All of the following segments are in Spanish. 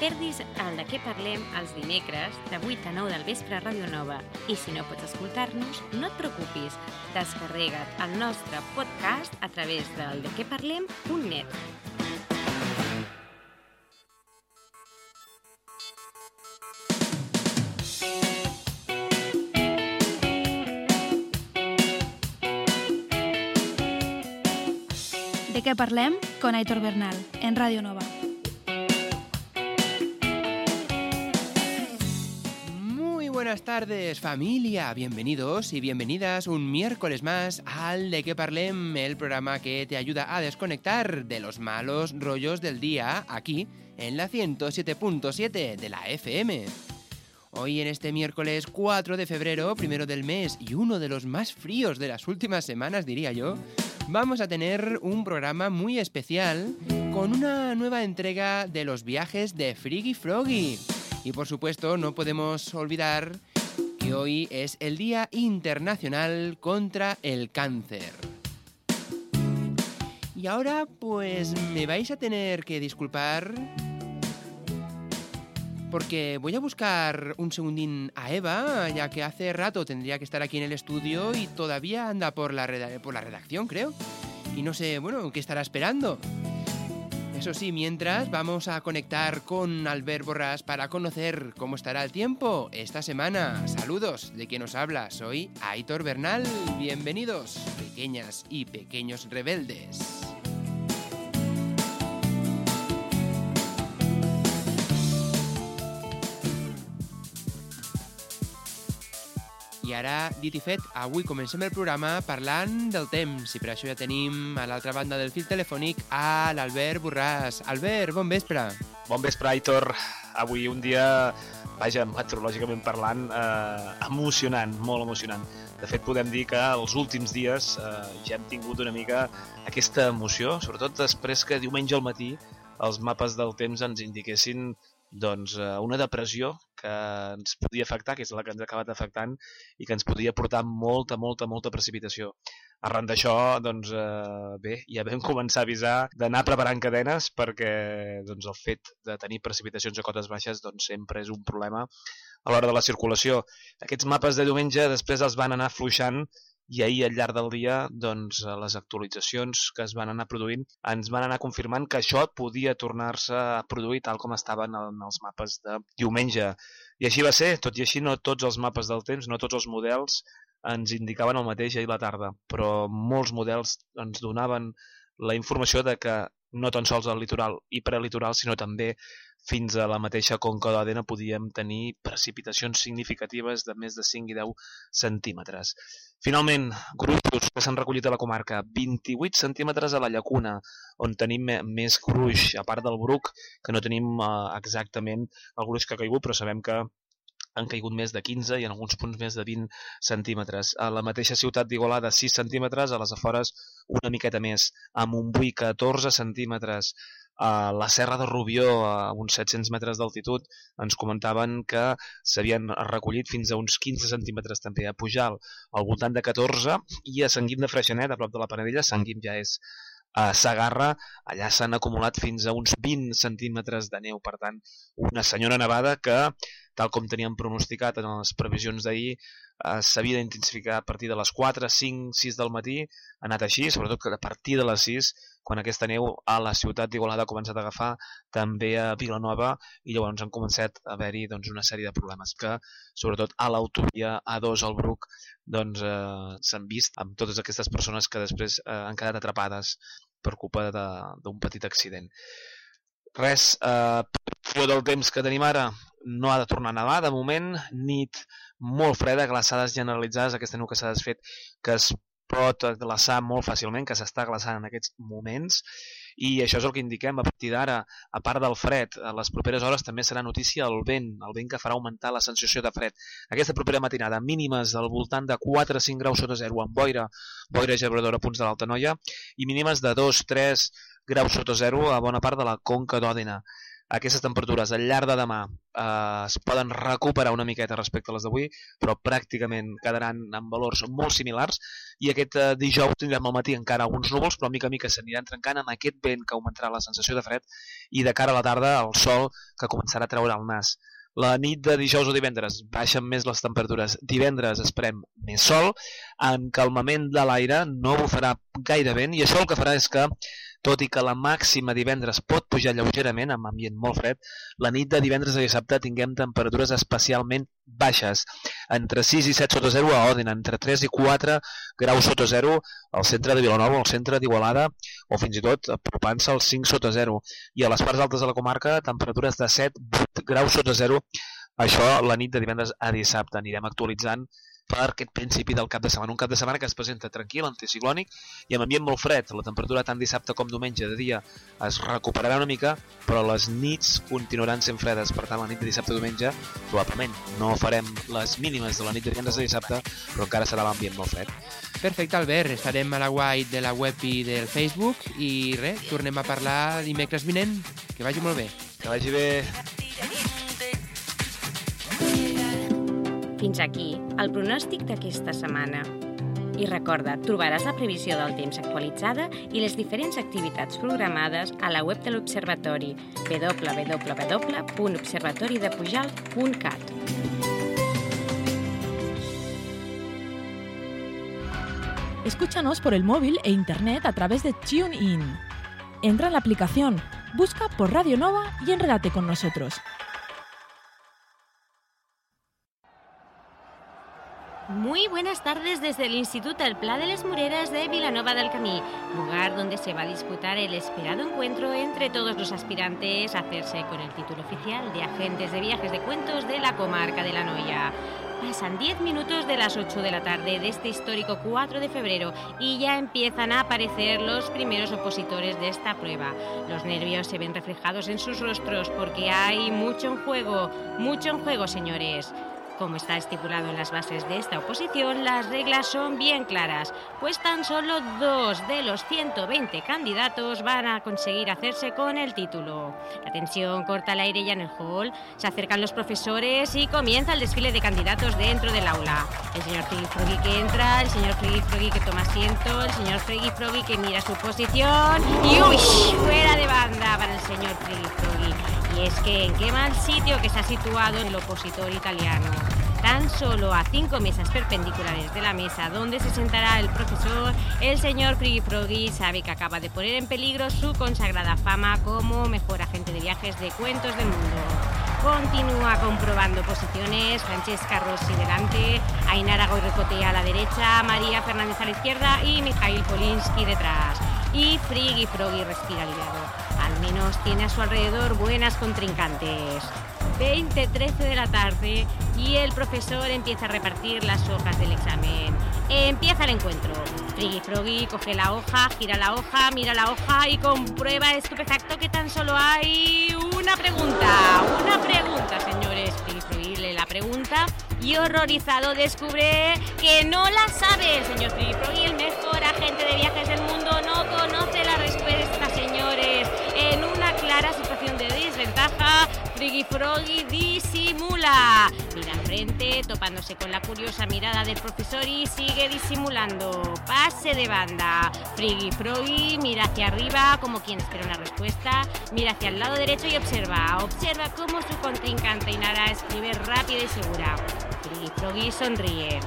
perdis el de què parlem els dimecres de 8 a 9 del vespre a Ràdio Nova. I si no pots escoltar-nos, no et preocupis. Descarrega't el nostre podcast a través del dequeparlem.net. De què parlem? Con Aitor Bernal, en Ràdio Nova. Buenas tardes familia, bienvenidos y bienvenidas un miércoles más al De qué parlem, el programa que te ayuda a desconectar de los malos rollos del día aquí en la 107.7 de la FM. Hoy en este miércoles 4 de febrero, primero del mes y uno de los más fríos de las últimas semanas diría yo, vamos a tener un programa muy especial con una nueva entrega de los viajes de Friggy Froggy. Y por supuesto no podemos olvidar que hoy es el Día Internacional contra el Cáncer. Y ahora pues me vais a tener que disculpar porque voy a buscar un segundín a Eva, ya que hace rato tendría que estar aquí en el estudio y todavía anda por la, por la redacción, creo. Y no sé, bueno, ¿qué estará esperando? Eso sí, mientras vamos a conectar con Albert Borrás para conocer cómo estará el tiempo esta semana. Saludos de quien nos habla, soy Aitor Bernal. Bienvenidos, pequeñas y pequeños rebeldes. I ara, dit i fet, avui comencem el programa parlant del temps i per això ja tenim a l'altra banda del fil telefònic a l'Albert Borràs. Albert, bon vespre. Bon vespre, Aitor. Avui un dia, vaja, meteorològicament parlant, eh, emocionant, molt emocionant. De fet, podem dir que els últims dies eh, ja hem tingut una mica aquesta emoció, sobretot després que diumenge al matí els mapes del temps ens indiquessin doncs, eh, una depressió que ens podia afectar, que és la que ens ha acabat afectant, i que ens podia portar molta, molta, molta precipitació. Arran d'això, doncs, eh, bé, ja vam començar a avisar d'anar preparant cadenes perquè doncs, el fet de tenir precipitacions a cotes baixes doncs, sempre és un problema a l'hora de la circulació. Aquests mapes de diumenge després els van anar fluixant i ahir al llarg del dia doncs, les actualitzacions que es van anar produint ens van anar confirmant que això podia tornar-se a produir tal com estaven en els mapes de diumenge. I així va ser, tot i així no tots els mapes del temps, no tots els models ens indicaven el mateix ahir la tarda, però molts models ens donaven la informació de que no tan sols al litoral i prelitoral, sinó també fins a la mateixa conca d'Òdena podíem tenir precipitacions significatives de més de 5 i 10 centímetres. Finalment, gruixos que s'han recollit a la comarca, 28 centímetres a la llacuna, on tenim més gruix, a part del bruc, que no tenim eh, exactament el gruix que ha caigut, però sabem que han caigut més de 15 i en alguns punts més de 20 centímetres. A la mateixa ciutat d'Igualada, 6 centímetres, a les afores una miqueta més. A Montbui, 14 centímetres. A la Serra de Rubió, a uns 700 metres d'altitud, ens comentaven que s'havien recollit fins a uns 15 centímetres també a Pujal, al voltant de 14, i a Sant Guim de Freixenet, a prop de la Panadella, Sant Guim ja és a Sagarra, allà s'han acumulat fins a uns 20 centímetres de neu, per tant, una senyora nevada que, tal com teníem pronosticat en les previsions d'ahir, eh, s'havia d'intensificar a partir de les 4, 5, 6 del matí, ha anat així, sobretot que a partir de les 6, quan aquesta neu a la ciutat d'Igualada ha començat a agafar, també a Vilanova, i llavors han començat a haver-hi doncs, una sèrie de problemes que, sobretot a l'autovia A2 al Bruc, doncs, eh, s'han vist amb totes aquestes persones que després eh, han quedat atrapades per culpa d'un petit accident. Res, eh, per del temps que tenim ara, no ha de tornar a nevar, de moment, nit molt freda, glaçades generalitzades, aquesta neu que s'ha desfet, que es pot glaçar molt fàcilment, que s'està glaçant en aquests moments, i això és el que indiquem a partir d'ara, a part del fred, a les properes hores també serà notícia el vent, el vent que farà augmentar la sensació de fred. Aquesta propera matinada, mínimes al voltant de 4-5 graus sota zero amb boira, boira gebradora a punts de l'Alta Noia, i mínimes de 2-3 graus sota zero a bona part de la conca d'Òdena. Aquestes temperatures al llarg de demà eh, es poden recuperar una miqueta respecte a les d'avui, però pràcticament quedaran en valors molt similars i aquest eh, dijous tindrem al matí encara alguns núvols, però mica a mica s'aniran trencant amb aquest vent que augmentarà la sensació de fred i de cara a la tarda el sol que començarà a treure el nas. La nit de dijous o divendres baixen més les temperatures. Divendres esperem més sol, en calmament de l'aire, no bufarà gaire vent i això el que farà és que tot i que la màxima divendres pot pujar lleugerament amb ambient molt fred, la nit de divendres a dissabte tinguem temperatures especialment baixes, entre 6 i 7 sota 0 a Òdena, entre 3 i 4 graus sota 0 al centre de Vilanova, al centre d'Igualada o fins i tot apropant-se als 5 sota 0 i a les parts altes de la comarca temperatures de 7-8 graus sota 0 això la nit de divendres a dissabte. Anirem actualitzant per aquest principi del cap de setmana. Un cap de setmana que es presenta tranquil, anticiclònic i amb ambient molt fred. La temperatura tant dissabte com diumenge de dia es recuperarà una mica, però les nits continuaran sent fredes. Per tant, la nit de dissabte i diumenge probablement no farem les mínimes de la nit de divendres de dissabte, però encara serà l'ambient molt fred. Perfecte, Albert. Estarem a la guai de la web i del Facebook i res, tornem a parlar dimecres vinent. Que vagi molt bé. Que vagi bé. Fins aquí el pronòstic d'aquesta setmana. I recorda, trobaràs la previsió del temps actualitzada i les diferents activitats programades a la web de l'Observatori www.observatoridepujal.cat. Escúchanos por el móvil e internet a través de TuneIn. Entra en la aplicación, busca por Radio Nova y enredate con nosotros. Muy buenas tardes desde el Instituto El Pla de les Mureras de Vilanova del Camí, lugar donde se va a disputar el esperado encuentro entre todos los aspirantes a hacerse con el título oficial de agentes de viajes de cuentos de la comarca de la Noya. Pasan 10 minutos de las 8 de la tarde de este histórico 4 de febrero y ya empiezan a aparecer los primeros opositores de esta prueba. Los nervios se ven reflejados en sus rostros porque hay mucho en juego, mucho en juego, señores. Como está estipulado en las bases de esta oposición, las reglas son bien claras, pues tan solo dos de los 120 candidatos van a conseguir hacerse con el título. La tensión corta el aire ya en el hall, se acercan los profesores y comienza el desfile de candidatos dentro del aula. El señor Friggy Froggy que entra, el señor Froggy que toma asiento, el señor Friggy Froggy que mira su posición y ¡uy! Fuera de banda para el señor Friggy Froggy. Y es que en qué mal sitio que ha situado el opositor italiano. Tan solo a cinco mesas perpendiculares de la mesa donde se sentará el profesor, el señor Friggy Froggy sabe que acaba de poner en peligro su consagrada fama como mejor agente de viajes de cuentos del mundo. Continúa comprobando posiciones, Francesca Rossi delante, Ainara Goyrecotea a la derecha, María Fernández a la izquierda y Mikhail Polinsky detrás. Y Friggy Froggy respira aliviado. Al menos tiene a su alrededor buenas contrincantes. 20-13 de la tarde y el profesor empieza a repartir las hojas del examen. Empieza el encuentro. Friggy Froggy coge la hoja, gira la hoja, mira la hoja y comprueba estupefacto que tan solo hay una pregunta. Una pregunta, señores. La pregunta y horrorizado descubre que no la sabe. El señor Friggy Froggy, el mejor agente de viajes del mundo, no conoce la respuesta, señores. Clara situación de desventaja, Friggy Froggy disimula. Mira enfrente, topándose con la curiosa mirada del profesor y sigue disimulando. Pase de banda. Friggy Froggy mira hacia arriba como quien espera una respuesta. Mira hacia el lado derecho y observa. Observa cómo su contrincante Inara escribe rápida y segura. Friggy Froggy sonríe.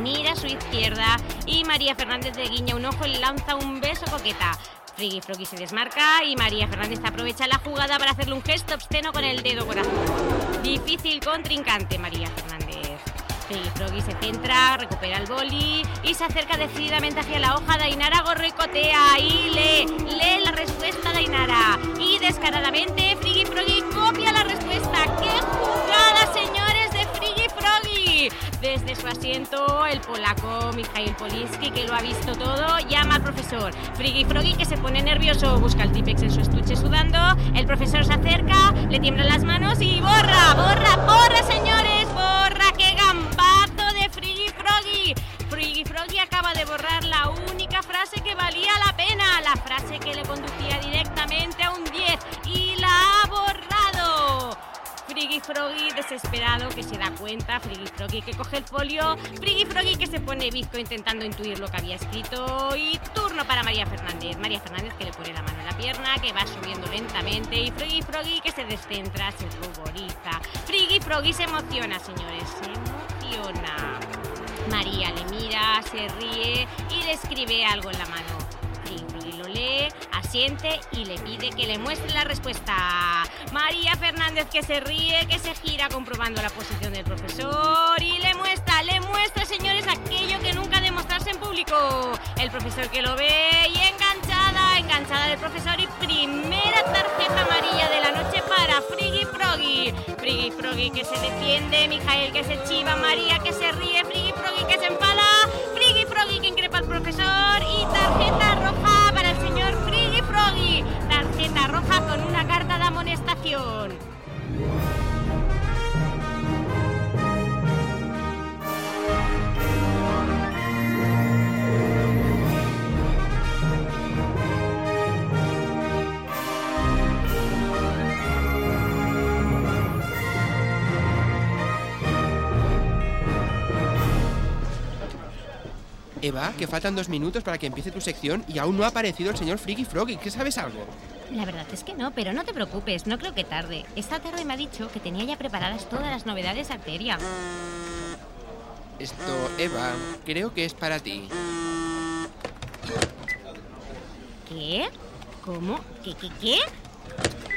Mira a su izquierda y María Fernández le guiña un ojo y lanza un beso coqueta. Friggy Froggy se desmarca y María Fernández aprovecha la jugada para hacerle un gesto obsceno con el dedo corazón. Difícil contrincante María Fernández. Friggy Froggy se centra, recupera el boli y se acerca decididamente hacia la hoja. Dainara gorricotea y lee, lee la respuesta de Dainara. Y descaradamente Friggy Froggy Desde su asiento, el polaco Mikhail Polinsky, que lo ha visto todo, llama al profesor. Friggy Froggy, que se pone nervioso, busca el Tipex en su estuche sudando. El profesor se acerca, le tiemblan las manos y borra, borra, borra, señores, borra. ¡Qué gambazo de Friggy Froggy! Friggy Froggy acaba de borrar la única frase que valía la pena, la frase que le conducía directamente a un 10 y la borrado. Froggy desesperado que se da cuenta, Friggy Froggy que coge el folio, Friggy Froggy que se pone visco intentando intuir lo que había escrito y turno para María Fernández. María Fernández que le pone la mano en la pierna, que va subiendo lentamente y Friggy Froggy que se descentra, se ruboriza. Friggy Froggy se emociona, señores, se emociona. María le mira, se ríe y le escribe algo en la mano. Lo lee, asiente y le pide que le muestre la respuesta. María Fernández que se ríe, que se gira comprobando la posición del profesor y le muestra, le muestra, señores, aquello que nunca demostrarse en público. El profesor que lo ve y enganchada, enganchada del profesor y primera tarjeta amarilla de la noche para Friggy Froggy. Friggy Froggy que se defiende, Mijael que se chiva, María que se ríe, Friggy Froggy que se enfada, Friggy Froggy que increpa al profesor y tarjeta roja Roja con una carta de amonestación. Eva, que faltan dos minutos para que empiece tu sección y aún no ha aparecido el señor Friggy Froggy. ¿Qué sabes algo? La verdad es que no, pero no te preocupes, no creo que tarde. Esta tarde me ha dicho que tenía ya preparadas todas las novedades de Arteria. Esto, Eva, creo que es para ti. ¿Qué? ¿Cómo? ¿Qué, qué, qué?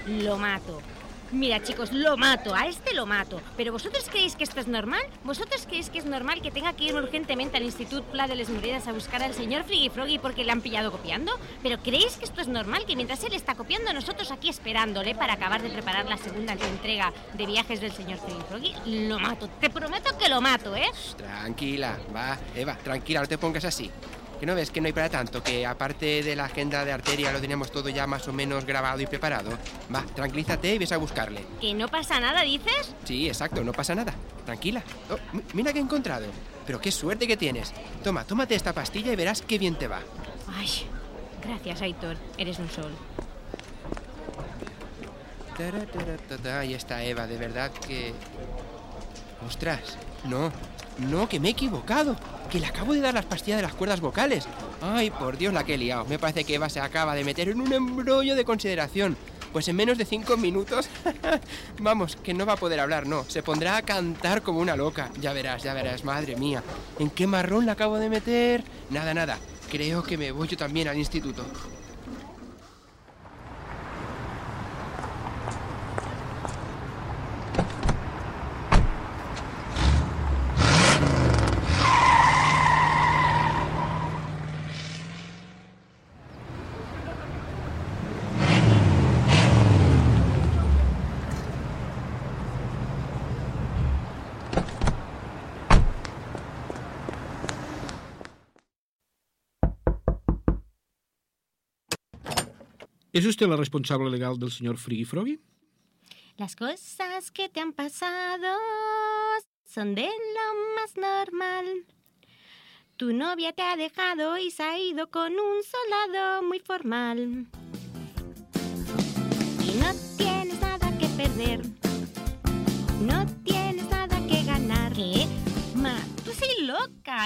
Lo mato. Mira, chicos, lo mato, a este lo mato. ¿Pero vosotros creéis que esto es normal? ¿Vosotros creéis que es normal que tenga que ir urgentemente al Institut Pla de les Moreras a buscar al señor Friggy Froggy porque le han pillado copiando? ¿Pero creéis que esto es normal que mientras él está copiando nosotros aquí esperándole para acabar de preparar la segunda entrega de viajes del señor Friggy Froggy? Lo mato, te prometo que lo mato, ¿eh? Tranquila, va, Eva, tranquila, no te pongas así. Que no ves que no hay para tanto, que aparte de la agenda de arteria lo tenemos todo ya más o menos grabado y preparado. Va, tranquilízate y ves a buscarle. ¿Que no pasa nada, dices? Sí, exacto, no pasa nada. Tranquila. Oh, mi- mira que he encontrado. Pero qué suerte que tienes. Toma, tómate esta pastilla y verás qué bien te va. Ay, gracias, Aitor, eres un sol. Ahí está Eva, de verdad que... Ostras, no, no, que me he equivocado. Que le acabo de dar las pastillas de las cuerdas vocales. Ay, por Dios, la que he liado. Me parece que Eva se acaba de meter en un embrollo de consideración. Pues en menos de cinco minutos, vamos, que no va a poder hablar, no. Se pondrá a cantar como una loca. Ya verás, ya verás, madre mía. ¿En qué marrón la acabo de meter? Nada, nada. Creo que me voy yo también al instituto. ¿Es usted la responsable legal del señor Friggy Froggy? Las cosas que te han pasado son de lo más normal. Tu novia te ha dejado y se ha ido con un soldado muy formal.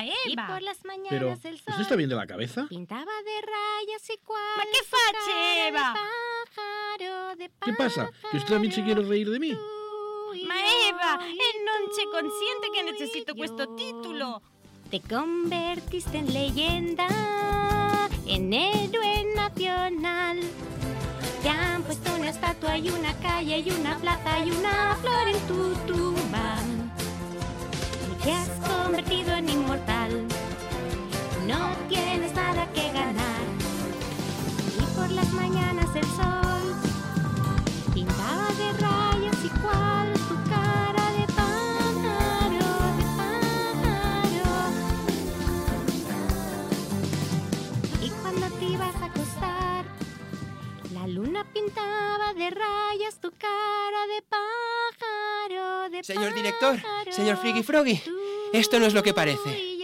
Eva. Y por las mañanas Pero, el sol ¿usted está bien de la cabeza? pintaba de rayas y cual. Ma, qué fache, Eva? Pájaro, de ¿Qué pasa? ¿Que usted también se quiere reír de mí? Ma Eva, e non c'è consciente che necessito questo titolo. Te convertiste en leyenda, en héroe nacional. Te han puesto una estatua y una calle y una plaza y una flor en tu tumba. Te has convertido en inmortal. No tienes nada que ganar. Y por las mañanas el sol pintaba de rayas y cual tu cara de pájaro, de pájaro. Y cuando te ibas a acostar, la luna pintaba de rayas tu cara de pájaro, de Señor director, pájaro, señor Friggy Froggy, esto no es lo que parece.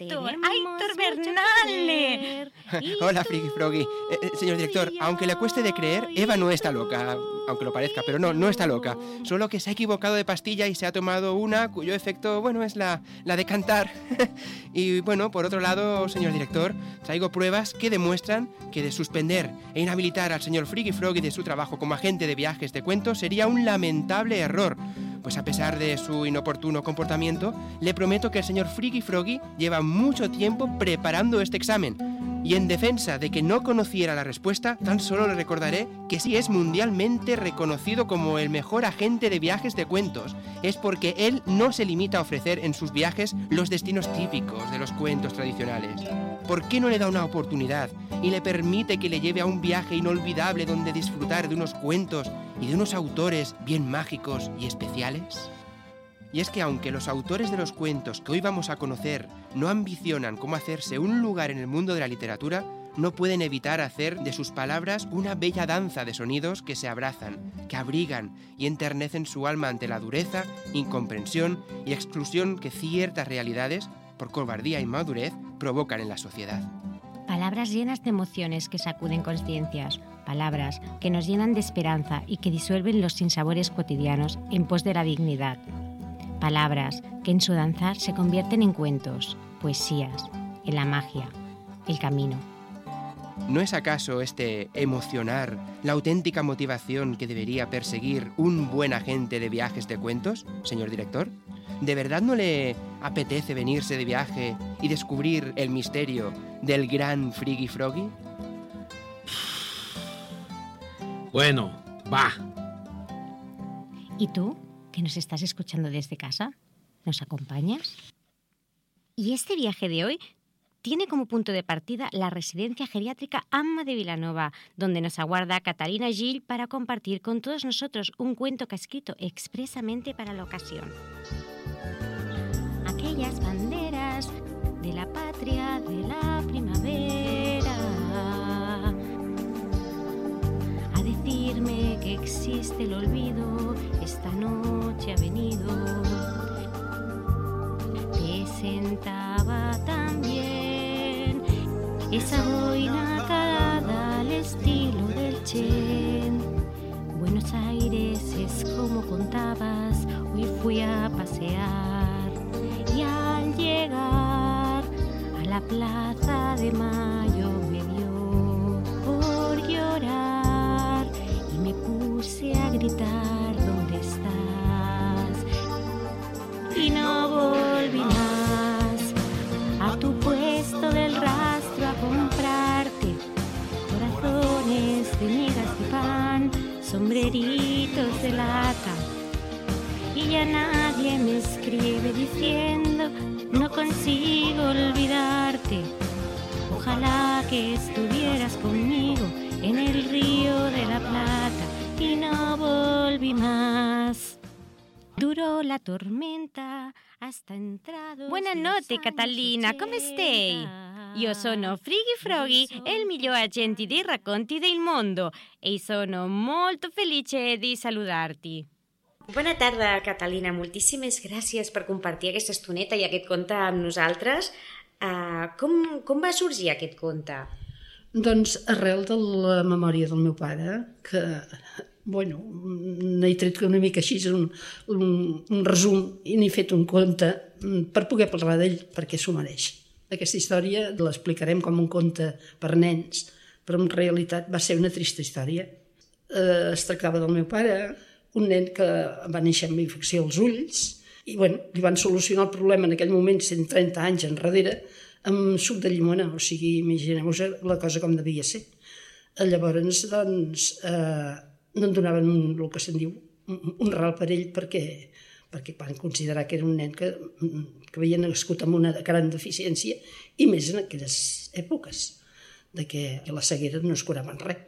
Aitor, Aitor Bernal. Hola, Friki Froggy. Eh, eh, señor director, aunque le cueste de creer, Eva no está loca, aunque lo parezca, pero no, no está loca. Solo que se ha equivocado de pastilla y se ha tomado una cuyo efecto, bueno, es la, la de cantar. y bueno, por otro lado, señor director, traigo pruebas que demuestran que de suspender e inhabilitar al señor Friki Froggy de su trabajo como agente de viajes de cuentos sería un lamentable error. Pues a pesar de su inoportuno comportamiento, le prometo que el señor Friki Froggy lleva mucho tiempo preparando este examen. Y en defensa de que no conociera la respuesta, tan solo le recordaré que si es mundialmente reconocido como el mejor agente de viajes de cuentos, es porque él no se limita a ofrecer en sus viajes los destinos típicos de los cuentos tradicionales. ¿Por qué no le da una oportunidad y le permite que le lleve a un viaje inolvidable donde disfrutar de unos cuentos y de unos autores bien mágicos y especiales? Y es que aunque los autores de los cuentos que hoy vamos a conocer no ambicionan cómo hacerse un lugar en el mundo de la literatura, no pueden evitar hacer de sus palabras una bella danza de sonidos que se abrazan, que abrigan y enternecen su alma ante la dureza, incomprensión y exclusión que ciertas realidades, por cobardía y madurez, provocan en la sociedad. Palabras llenas de emociones que sacuden conciencias, palabras que nos llenan de esperanza y que disuelven los sinsabores cotidianos en pos de la dignidad. Palabras que en su danzar se convierten en cuentos, poesías, en la magia, el camino. ¿No es acaso este emocionar la auténtica motivación que debería perseguir un buen agente de viajes de cuentos, señor director? ¿De verdad no le apetece venirse de viaje y descubrir el misterio del gran Friggy Froggy? Bueno, va. ¿Y tú, que nos estás escuchando desde casa? ¿Nos acompañas? Y este viaje de hoy tiene como punto de partida la residencia geriátrica Amma de Vilanova, donde nos aguarda Catalina Gil para compartir con todos nosotros un cuento que ha escrito expresamente para la ocasión. Aquellas banderas de la patria de la primavera decirme que existe el olvido, esta noche ha venido. Te sentaba también esa boina calada al estilo del Chen. Buenos Aires es como contabas, hoy fui a pasear y al llegar a la plaza de Mayo me dio por llorar puse a gritar ¿dónde estás? Y no volví más a tu puesto del rastro a comprarte corazones de migas de pan, sombreritos de lata. Y ya nadie me escribe diciendo no consigo olvidarte. Ojalá que estuvieras conmigo en el río de la Plata y no volví más. Duró la tormenta hasta entrado. Buenas noches, Catalina, come stai? Io sono Friggy Froggy, il miglior agente dei racconti del mondo e sono molto felice di saludarti. Bona tarda, Catalina. Moltíssimes gràcies per compartir aquesta estoneta i aquest conte amb nosaltres. Uh, com, com va sorgir aquest conte? Doncs arrel de la memòria del meu pare, que, bueno, n'he tret una mica així un, un, un resum i n'he fet un conte mm, per poder parlar d'ell, perquè s'ho mereix. Aquesta història l'explicarem com un conte per nens, però en realitat va ser una trista història. Eh, es tractava del meu pare, un nen que va néixer amb infecció als ulls, i bueno, li van solucionar el problema en aquell moment, 130 anys enrere, amb suc de llimona, o sigui, imagineu-vos la cosa com devia ser. Llavors, doncs, eh, no en donaven un, el que se'n diu, un, ral per ell perquè, perquè van considerar que era un nen que, que havia nascut amb una gran deficiència i més en aquelles èpoques de que, la ceguera no es curava en res.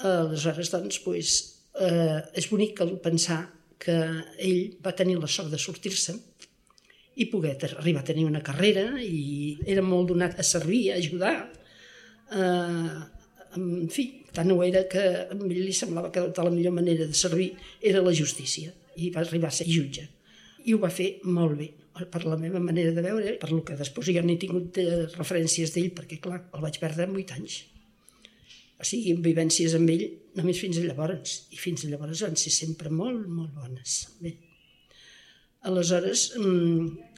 Aleshores, doncs, pues, eh, és bonic pensar que ell va tenir la sort de sortir-se i poder arribar a tenir una carrera i era molt donat a servir, a ajudar. Eh, en fi, tant ho era que a ell li semblava que de la millor manera de servir era la justícia i va arribar a ser jutge. I ho va fer molt bé. per la meva manera de veure, per lo que després jo n'he tingut de referències d'ell, perquè clar, el vaig perdre en 8 anys. O sigui, vivències amb ell només fins a llavors, i fins a llavors van ser sempre molt, molt bones. Bé. Aleshores, mm,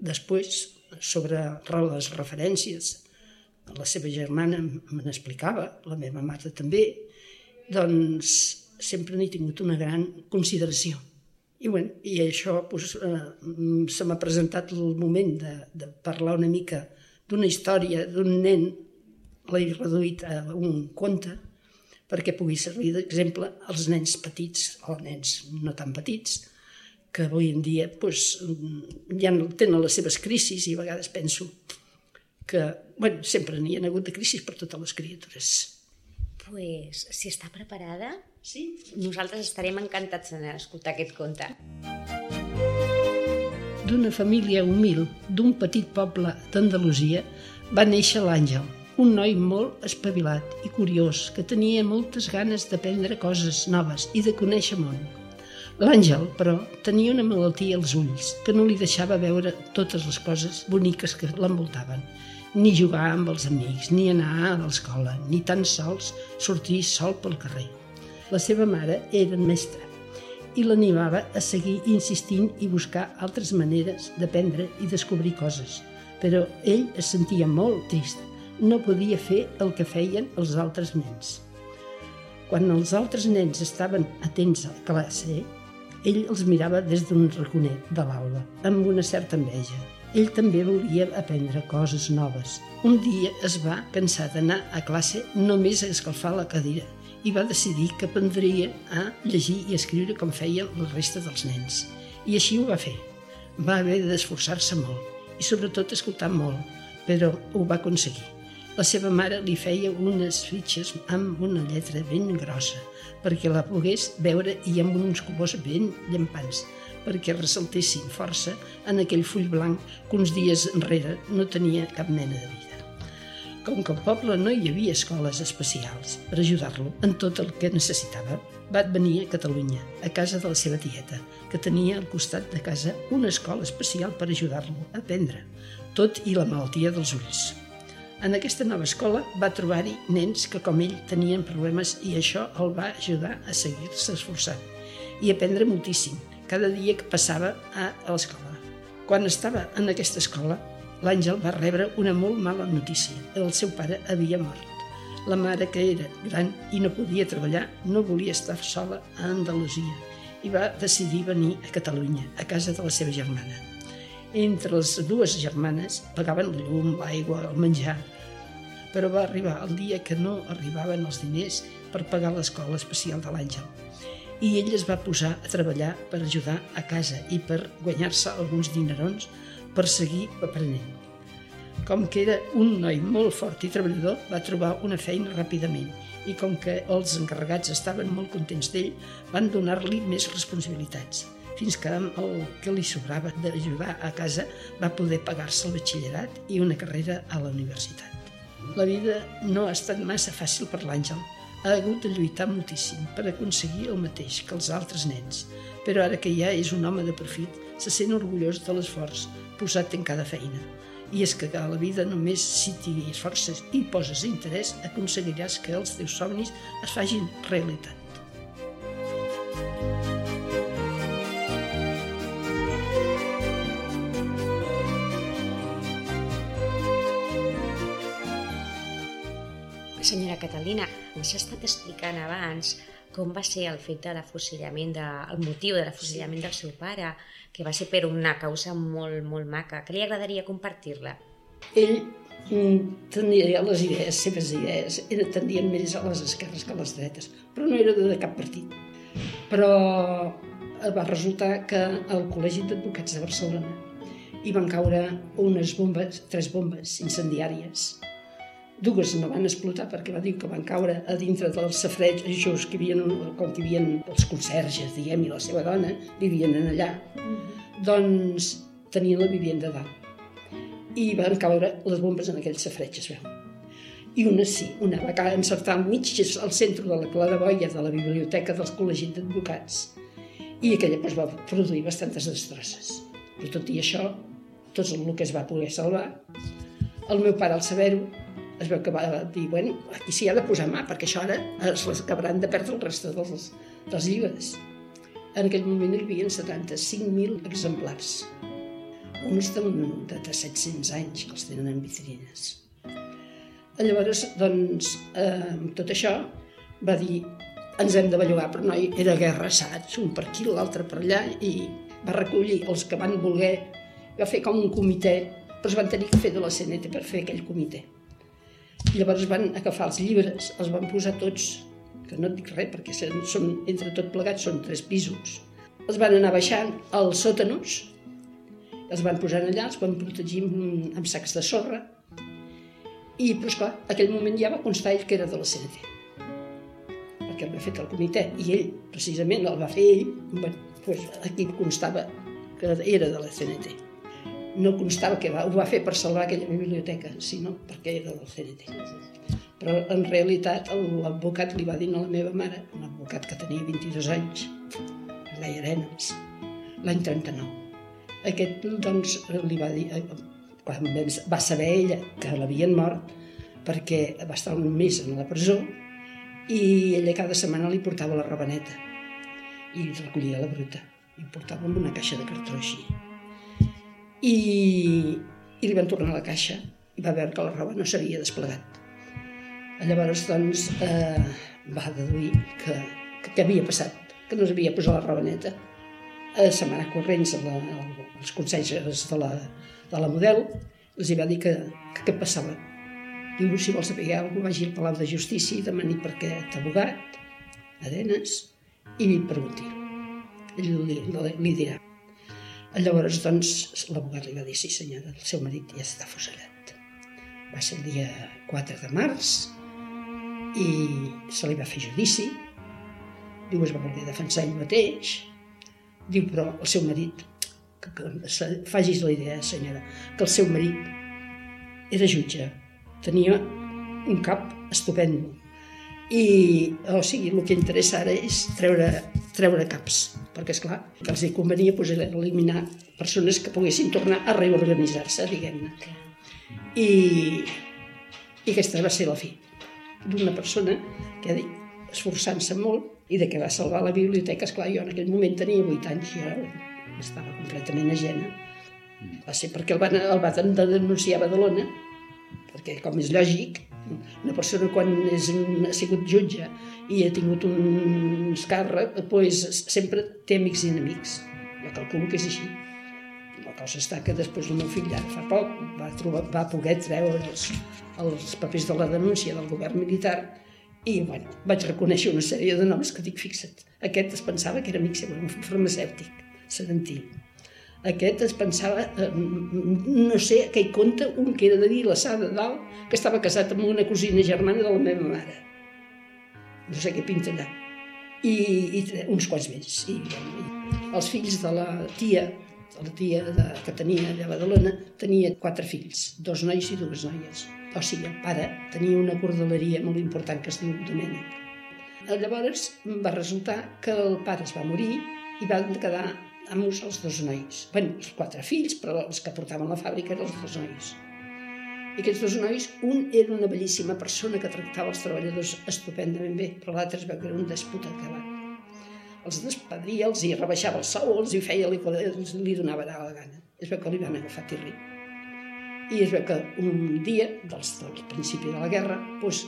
després, sobre les referències, la seva germana me n'explicava, la meva mare també, doncs sempre n'he tingut una gran consideració. I, bueno, i això doncs, eh, se m'ha presentat el moment de, de parlar una mica d'una història d'un nen, l'he reduït a un conte, perquè pugui servir d'exemple als nens petits o nens no tan petits, que avui en dia doncs, ja tenen les seves crisis i a vegades penso que bueno, sempre n'hi ha hagut de crisis per totes les criatures. Pues, si està preparada, sí? nosaltres estarem encantats d'escoltar aquest conte. D'una família humil d'un petit poble d'Andalusia va néixer l'Àngel, un noi molt espavilat i curiós que tenia moltes ganes d'aprendre coses noves i de conèixer món. L'Àngel, però, tenia una malaltia als ulls que no li deixava veure totes les coses boniques que l'envoltaven ni jugar amb els amics, ni anar a l'escola, ni tan sols sortir sol pel carrer. La seva mare era mestra i l'animava a seguir insistint i buscar altres maneres d'aprendre i descobrir coses. Però ell es sentia molt trist. No podia fer el que feien els altres nens. Quan els altres nens estaven atents a la classe, ell els mirava des d'un raconet de l'aula, amb una certa enveja. Ell també volia aprendre coses noves. Un dia es va cansar d'anar a classe només a escalfar la cadira i va decidir que aprendria a llegir i escriure com feien la resta dels nens. I així ho va fer. Va haver d'esforçar-se molt i sobretot escoltar molt, però ho va aconseguir. La seva mare li feia unes fitxes amb una lletra ben grossa perquè la pogués veure i amb uns colors ben llampants perquè ressaltessin força en aquell full blanc que uns dies enrere no tenia cap mena de vida. Com que al poble no hi havia escoles especials per ajudar-lo en tot el que necessitava, va venir a Catalunya, a casa de la seva tieta, que tenia al costat de casa una escola especial per ajudar-lo a aprendre, tot i la malaltia dels ulls. En aquesta nova escola va trobar-hi nens que, com ell, tenien problemes i això el va ajudar a seguir-se esforçant i aprendre moltíssim, cada dia que passava a, l'escola. Quan estava en aquesta escola, l'Àngel va rebre una molt mala notícia. El seu pare havia mort. La mare, que era gran i no podia treballar, no volia estar sola a Andalusia i va decidir venir a Catalunya, a casa de la seva germana. Entre les dues germanes pagaven la llum, l'aigua, el menjar, però va arribar el dia que no arribaven els diners per pagar l'escola especial de l'Àngel. I ell es va posar a treballar per ajudar a casa i per guanyar-se alguns dinerons per seguir aprenent. Com que era un noi molt fort i treballador, va trobar una feina ràpidament i com que els encarregats estaven molt contents d'ell, van donar-li més responsabilitats, fins que el que li sobrava d'ajudar a casa va poder pagar-se el batxillerat i una carrera a la universitat. La vida no ha estat massa fàcil per l'Àngel, ha hagut de lluitar moltíssim per aconseguir el mateix que els altres nens, però ara que ja és un home de profit, se sent orgullós de l'esforç posat en cada feina. I és que a la vida només si t'hi esforces i poses interès aconseguiràs que els teus somnis es fagin realitat. Senyora Catalina, ens ha estat explicant abans com va ser el fet de l'afusillament, de, el motiu de l'afusillament del seu pare, que va ser per una causa molt, molt maca, que li agradaria compartir-la. Ell mm, tenia les idees, seves idees, era, tendien més a les esquerres que a les dretes, però no era de cap partit. Però va resultar que al Col·legi d'Advocats de Barcelona hi van caure unes bombes, tres bombes incendiàries Dues no van explotar perquè va dir que van caure a dintre dels safrejos que havien, com que hi havia els conserges, diguem, i la seva dona vivien en allà. Mm -hmm. Doncs tenien la vivenda dalt. I van caure les bombes en aquells safreig, veu. I una sí, una va caure encertar al mig, al centre de la claraboia de la biblioteca dels col·legis d'advocats. I aquella pues, va produir bastantes destrosses. Però tot i això, tot el que es va poder salvar, el meu pare, al saber-ho, es veu que va dir, bueno, aquí s'hi ha de posar mà, perquè això ara es les acabaran de perdre el reste dels, dels llibres. En aquell moment hi havia 75.000 exemplars. Uns de, de, de 700 anys que els tenen en vitrines. Llavors, doncs, eh, tot això va dir ens hem de bellugar, però no, era guerra, saps? Un per aquí, l'altre per allà, i va recollir els que van voler, va fer com un comitè, però es van tenir que fer de la CNT per fer aquell comitè. Llavors van agafar els llibres, els van posar tots, que no et dic res, perquè són, entre tot plegats són tres pisos. Els van anar baixant als sòtanos, els van posar allà, els van protegir amb, amb sacs de sorra, i, però esclar, aquell moment ja va constar ell que era de la CNT perquè el va fet el comitè i ell, precisament, el va fer ell, bueno, doncs aquí constava que era de la CNT. No constava que va, ho va fer per salvar aquella biblioteca, sinó perquè era del CNT. Però en realitat l'advocat li va dir a la meva mare, un advocat que tenia 22 anys, deia Arenas, l'any 39. Aquest, doncs, li va dir, eh, quan va saber ella que l'havien mort, perquè va estar un mes en la presó, i ella cada setmana li portava la rabaneta i recollia la bruta i portava amb una caixa de cartró així i, i li van tornar a la caixa. I va veure que la roba no s'havia desplegat. Llavors doncs eh, va deduir que, que, que havia passat? Que no s'havia posat la rabaneta a setmana corrents a la, als de la, de la model. Els hi va dir que, que què passava. Diu, si vols saber alguna cosa, vagi al Palau de Justícia i demani per aquest abogat, Arenas, i li pregunti. Ell li, li, li dirà. Llavors, doncs, l'abogat li va dir, sí senyora, el seu marit ja està fusellat. Va ser el dia 4 de març i se li va fer judici. Diu, es va voler defensar ell mateix. Diu, però el seu marit, que, que facis la idea, senyora, que el seu marit era jutge tenia un cap estupendo. I, o sigui, el que interessa ara és treure, treure caps, perquè, és clar que els hi convenia pues, eliminar persones que poguessin tornar a reorganitzar-se, diguem-ne. I, I aquesta va ser la fi d'una persona que ha dit, esforçant-se molt i de que va salvar la biblioteca. Esclar, jo en aquell moment tenia 8 anys, jo estava completament agena. Va ser perquè el van, el van denunciar a Badalona perquè com és lògic, una persona quan és un, ha sigut jutge i ha tingut uns càrrecs, pues, sempre té amics i enemics. Jo calculo que és així. La cosa està que després el meu fill ara fa poc va, trobar, va poder treure els, els papers de la denúncia del govern militar i bueno, vaig reconèixer una sèrie de noms que dic, fixa't, aquest es pensava que era amic seu, un farmacèutic, Sedentí. Aquest es pensava, eh, no sé, que hi conta un que era de Vilassar de Dalt, que estava casat amb una cosina germana de la meva mare. No sé què pinta allà. I, i uns quants més. I, I els fills de la tia, de la tia de, que tenia a Badalona, tenia quatre fills, dos nois i dues noies. O sigui, el pare tenia una cordeleria molt important que es diu Domènec. Llavors va resultar que el pare es va morir i van quedar amb els dos nois. Bé, els quatre fills, però els que portaven la fàbrica eren els dos nois. I aquests dos nois, un era una bellíssima persona que tractava els treballadors estupendament bé, però l'altre es veu que era un despota acabat. Els despedia, els hi rebaixava el sou, els hi feia, li, li donava de la gana. Es veu que li van agafar tirri. I es veu que un dia, dels, del principi de la guerra, doncs,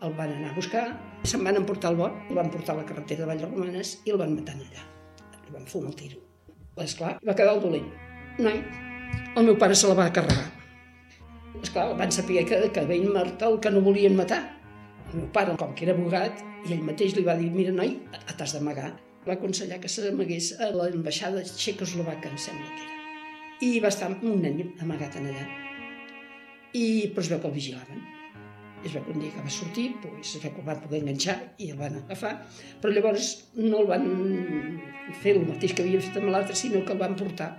el van anar a buscar, se'n van emportar el bot, el van portar a la carretera de Vallromanes i el van matar allà. El van fumar el tiro esclar, va quedar el dolent. Noi, el meu pare se la va carregar. Esclar, van saber que, que veien matar el que no volien matar. El meu pare, com que era abogat, i ell mateix li va dir, mira, noi, t'has d'amagar. Va aconsellar que s'amagués a l'ambaixada txecoslovaca, em sembla que era. I va estar un any amagat en allà. I però es veu que el vigilaven. Es que un dia que va sortir, doncs, es el van poder enganxar i el van agafar, però llavors no el van fer el mateix que havien fet amb l'altre, sinó que el van portar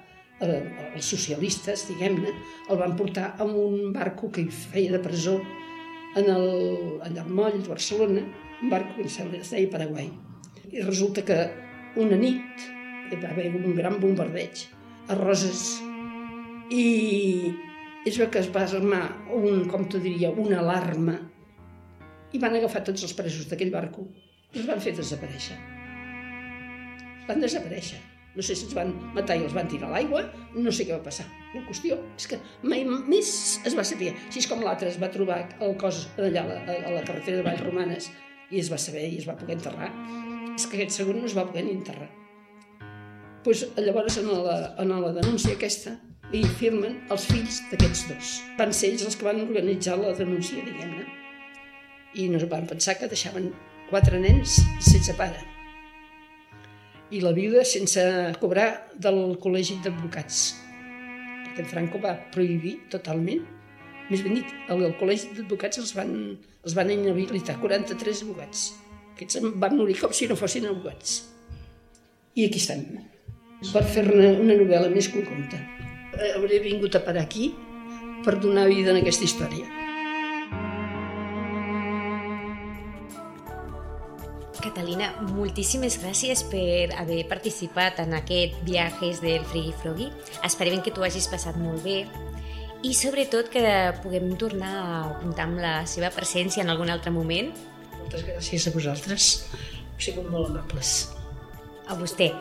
eh, els socialistes, diguem-ne, el van portar amb un barco que feia de presó en el, en el moll de Barcelona, un barco que es deia Paraguai. I resulta que una nit hi va haver un gran bombardeig a Roses i es veu que es va armar un, com t'ho diria, una alarma i van agafar tots els presos d'aquell barco i els van fer desaparèixer. Van desaparèixer. No sé si els van matar i els van tirar a l'aigua, no sé què va passar. La qüestió és que mai més es va saber. Així com l'altre es va trobar el cos allà a la, a la carretera de Valls Romanes i es va saber i es va poder enterrar, és que aquest segon no es va poder ni enterrar. Pues, llavors, en la, en la denúncia aquesta, hi firmen els fills d'aquests dos. Van ser ells els que van organitzar la denúncia, diguem-ne. I no van pensar que deixaven quatre nens sense pare i la viuda sense cobrar del col·legi d'advocats. Perquè en Franco va prohibir totalment. Més ben dit, el, el col·legi d'advocats els van, els van inhabilitar 43 advocats. Aquests van morir com si no fossin advocats. I aquí estem, per fer-ne una novel·la més que. Hauré vingut a parar aquí per donar vida en aquesta història. Catalina, moltíssimes gràcies per haver participat en aquest viatges del Frigui Frogui. Esperem que tu hagis passat molt bé i sobretot que puguem tornar a comptar amb la seva presència en algun altre moment. Moltes gràcies a vosaltres. Heu sigut molt amables. A vostè.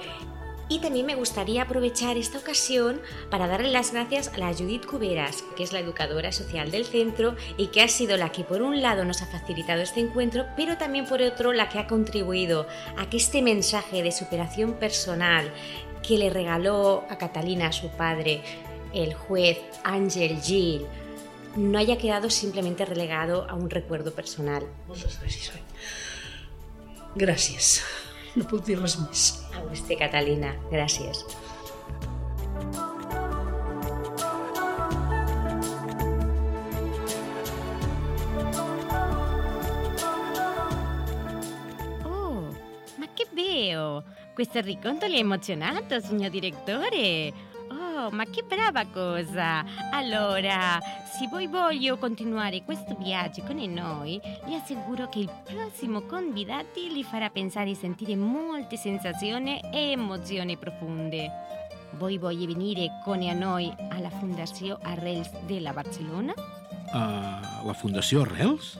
Y también me gustaría aprovechar esta ocasión para darle las gracias a la Judith Cuberas, que es la educadora social del centro y que ha sido la que por un lado nos ha facilitado este encuentro, pero también por otro la que ha contribuido a que este mensaje de superación personal que le regaló a Catalina, a su padre, el juez Ángel Gil, no haya quedado simplemente relegado a un recuerdo personal. Gràcies. No puc dir res més. A vostè, Catalina. Gràcies. Oh, ma che bello! Questo racconto li ha emozionato, signor direttore. Oh, ma che brava cosa! Allora, se voi voglio continuare questo viaggio con noi, vi assicuro che il prossimo convidato li farà pensare e sentire molte sensazioni e emozioni profonde. Voi voglio venire con noi alla Fondació Arrels de la Barcelona? A la Fundació Arrels?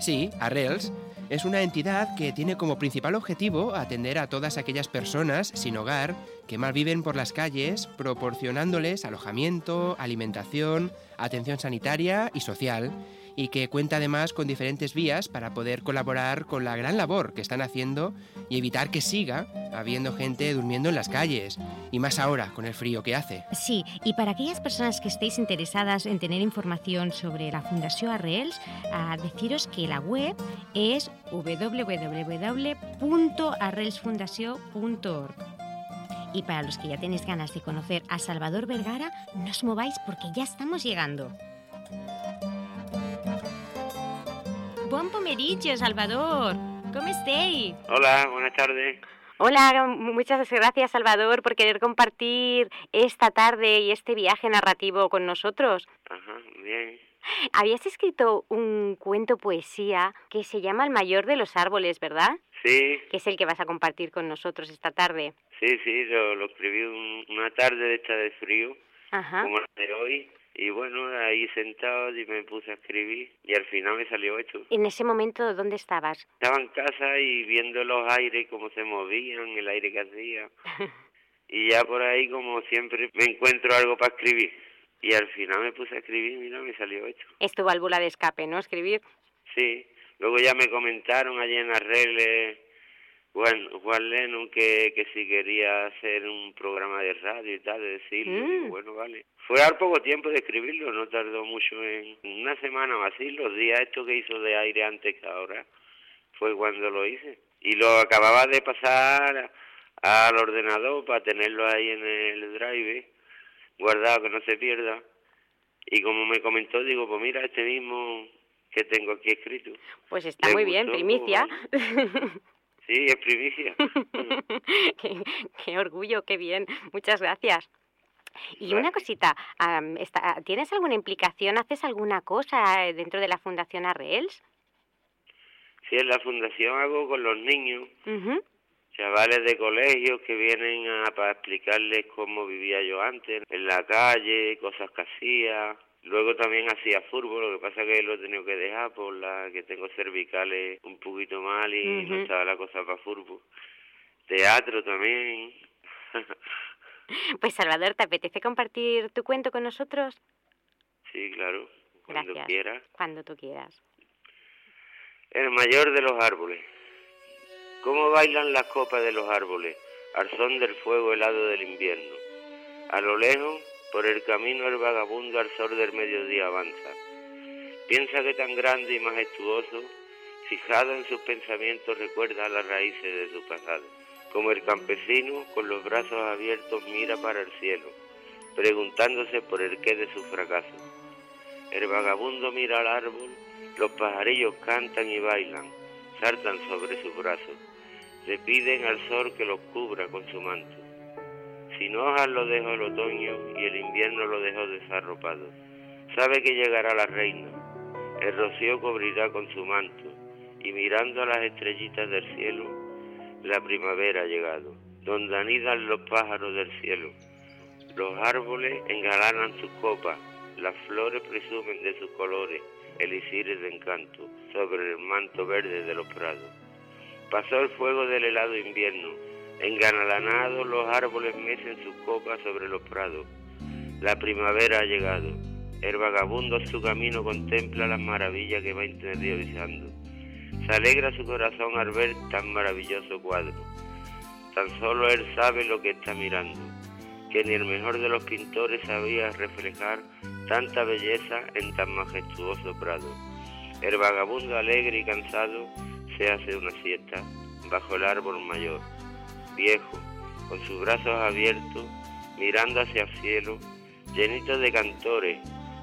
Sí, Arrels es una entidad que tiene como principal objetivo atender a todas aquellas personas sin hogar que mal viven por las calles, proporcionándoles alojamiento, alimentación, atención sanitaria y social, y que cuenta además con diferentes vías para poder colaborar con la gran labor que están haciendo y evitar que siga habiendo gente durmiendo en las calles, y más ahora con el frío que hace. Sí, y para aquellas personas que estéis interesadas en tener información sobre la Fundació Arrels, a deciros que la web es www.arrelsfundació.org. Y para los que ya tenéis ganas de conocer a Salvador Vergara, no os mováis porque ya estamos llegando. Buen pomeriggio, Salvador. ¿Cómo estáis? Hola, buenas tardes. Hola, muchas gracias, Salvador, por querer compartir esta tarde y este viaje narrativo con nosotros. Ajá, bien. Habías escrito un cuento poesía que se llama El mayor de los árboles, ¿verdad? Sí, Que es el que vas a compartir con nosotros esta tarde. sí, sí, lo, lo escribí un- una tarde de esta de frío, Ajá. como la de hoy. Y bueno, ahí sentado y me puse a escribir y al final me salió esto. En ese momento, ¿dónde estabas? Estaba en casa y viendo los aires, cómo se movían, el aire que hacía. Y ya por ahí, como siempre, me encuentro algo para escribir. Y al final me puse a escribir mira, me salió esto. Es tu válvula de escape, ¿no? Escribir. Sí, luego ya me comentaron allí en Arregle, Juan, Juan Lennon, que, que si quería hacer un programa de radio y tal, de decirlo. Mm. Digo, bueno, vale. Fue al poco tiempo de escribirlo, no tardó mucho en una semana o así, los días estos que hizo de aire antes que ahora, fue cuando lo hice. Y lo acababa de pasar al ordenador para tenerlo ahí en el drive, guardado, que no se pierda. Y como me comentó, digo, pues mira, este mismo que tengo aquí escrito. Pues está muy bien, primicia. Sí, es primicia. qué, qué orgullo, qué bien. Muchas gracias. Y una cosita, ¿tienes alguna implicación? ¿Haces alguna cosa eh, dentro de la Fundación Arrels? Sí, en la fundación hago con los niños chavales de colegios que vienen a, para explicarles cómo vivía yo antes, en la calle, cosas que hacía. Luego también hacía fútbol, lo que pasa que lo he tenido que dejar por la que tengo cervicales un poquito mal y no estaba la cosa para fútbol. Teatro también. Pues Salvador, ¿te apetece compartir tu cuento con nosotros? sí, claro, cuando Gracias. quiera. Cuando tú quieras. El mayor de los árboles. ¿Cómo bailan las copas de los árboles al son del fuego helado del invierno? A lo lejos, por el camino el vagabundo al sol del mediodía avanza. Piensa que tan grande y majestuoso, fijado en sus pensamientos recuerda las raíces de su pasado. Como el campesino, con los brazos abiertos mira para el cielo, preguntándose por el qué de su fracaso. El vagabundo mira al árbol, los pajarillos cantan y bailan, saltan sobre sus brazos, le piden al sol que los cubra con su manto. Sin hojas lo dejó el otoño y el invierno lo dejó desarropado. Sabe que llegará la reina, el rocío cubrirá con su manto, y mirando a las estrellitas del cielo, la primavera ha llegado, donde anidan los pájaros del cielo. Los árboles engalanan sus copas, las flores presumen de sus colores, elixires de encanto, sobre el manto verde de los prados. Pasó el fuego del helado invierno, engalanados los árboles mecen sus copas sobre los prados. La primavera ha llegado, el vagabundo a su camino contempla las maravillas que va interiorizando. Se alegra su corazón al ver tan maravilloso cuadro. Tan solo él sabe lo que está mirando, que ni el mejor de los pintores sabía reflejar tanta belleza en tan majestuoso prado. El vagabundo alegre y cansado se hace una siesta bajo el árbol mayor, viejo, con sus brazos abiertos, mirando hacia el cielo, llenito de cantores,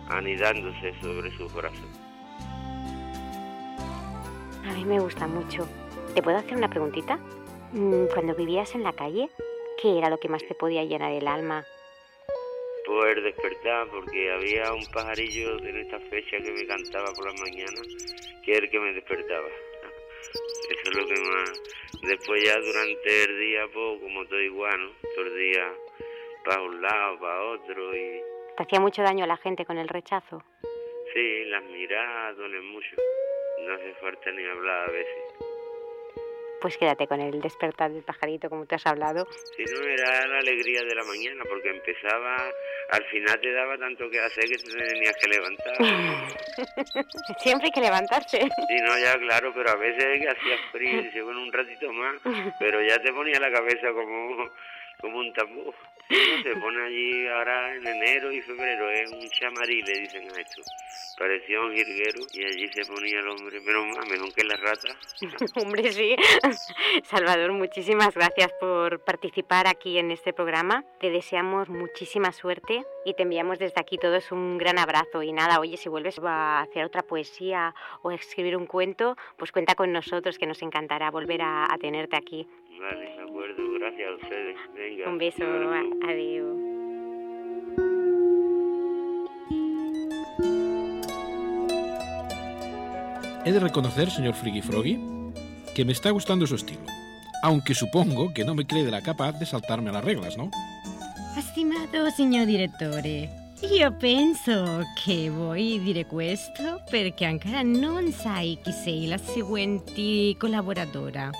anidándose sobre sus brazos. A mí me gusta mucho. ¿Te puedo hacer una preguntita? Mm, Cuando vivías en la calle, ¿qué era lo que más te podía llenar el alma? poder despertar porque había un pajarillo en esta fecha que me cantaba por la mañana que era el que me despertaba eso es lo que más después ya durante el día pues como todo igual ¿no? todo el día para un lado para otro y ¿Te hacía mucho daño a la gente con el rechazo? sí las miradas duelen mucho no hace falta ni hablar a veces Pues quédate con el despertar del pajarito como te has hablado. si no era la alegría de la mañana porque empezaba al final te daba tanto que hacer que te tenías que levantar Siempre hay que levantarse. Sí, no, ya claro, pero a veces que hacía frío y dice, bueno, un ratito más, pero ya te ponía la cabeza como, como un tambor. No, se pone allí ahora en enero y febrero, es un chamarí, le dicen a esto. Parecía un jilguero y allí se ponía el hombre, pero más, mejor que la rata. Hombre, sí. Salvador, muchísimas gracias por participar aquí en este programa. Te deseamos muchísima suerte y te enviamos desde aquí todos un gran abrazo. Y nada, oye, si vuelves a hacer otra poesía o a escribir un cuento, pues cuenta con nosotros, que nos encantará volver a, a tenerte aquí. Vale, acuerdo, gracias a ustedes. Venga. Un beso, adiós. He de reconocer, señor Friggy Froggy, que me está gustando su estilo. Aunque supongo que no me crederá capaz de saltarme las reglas, ¿no? Stimato signor direttore, io penso che vuoi dire questo perché ancora non sai chi sei la seguente collaboradora.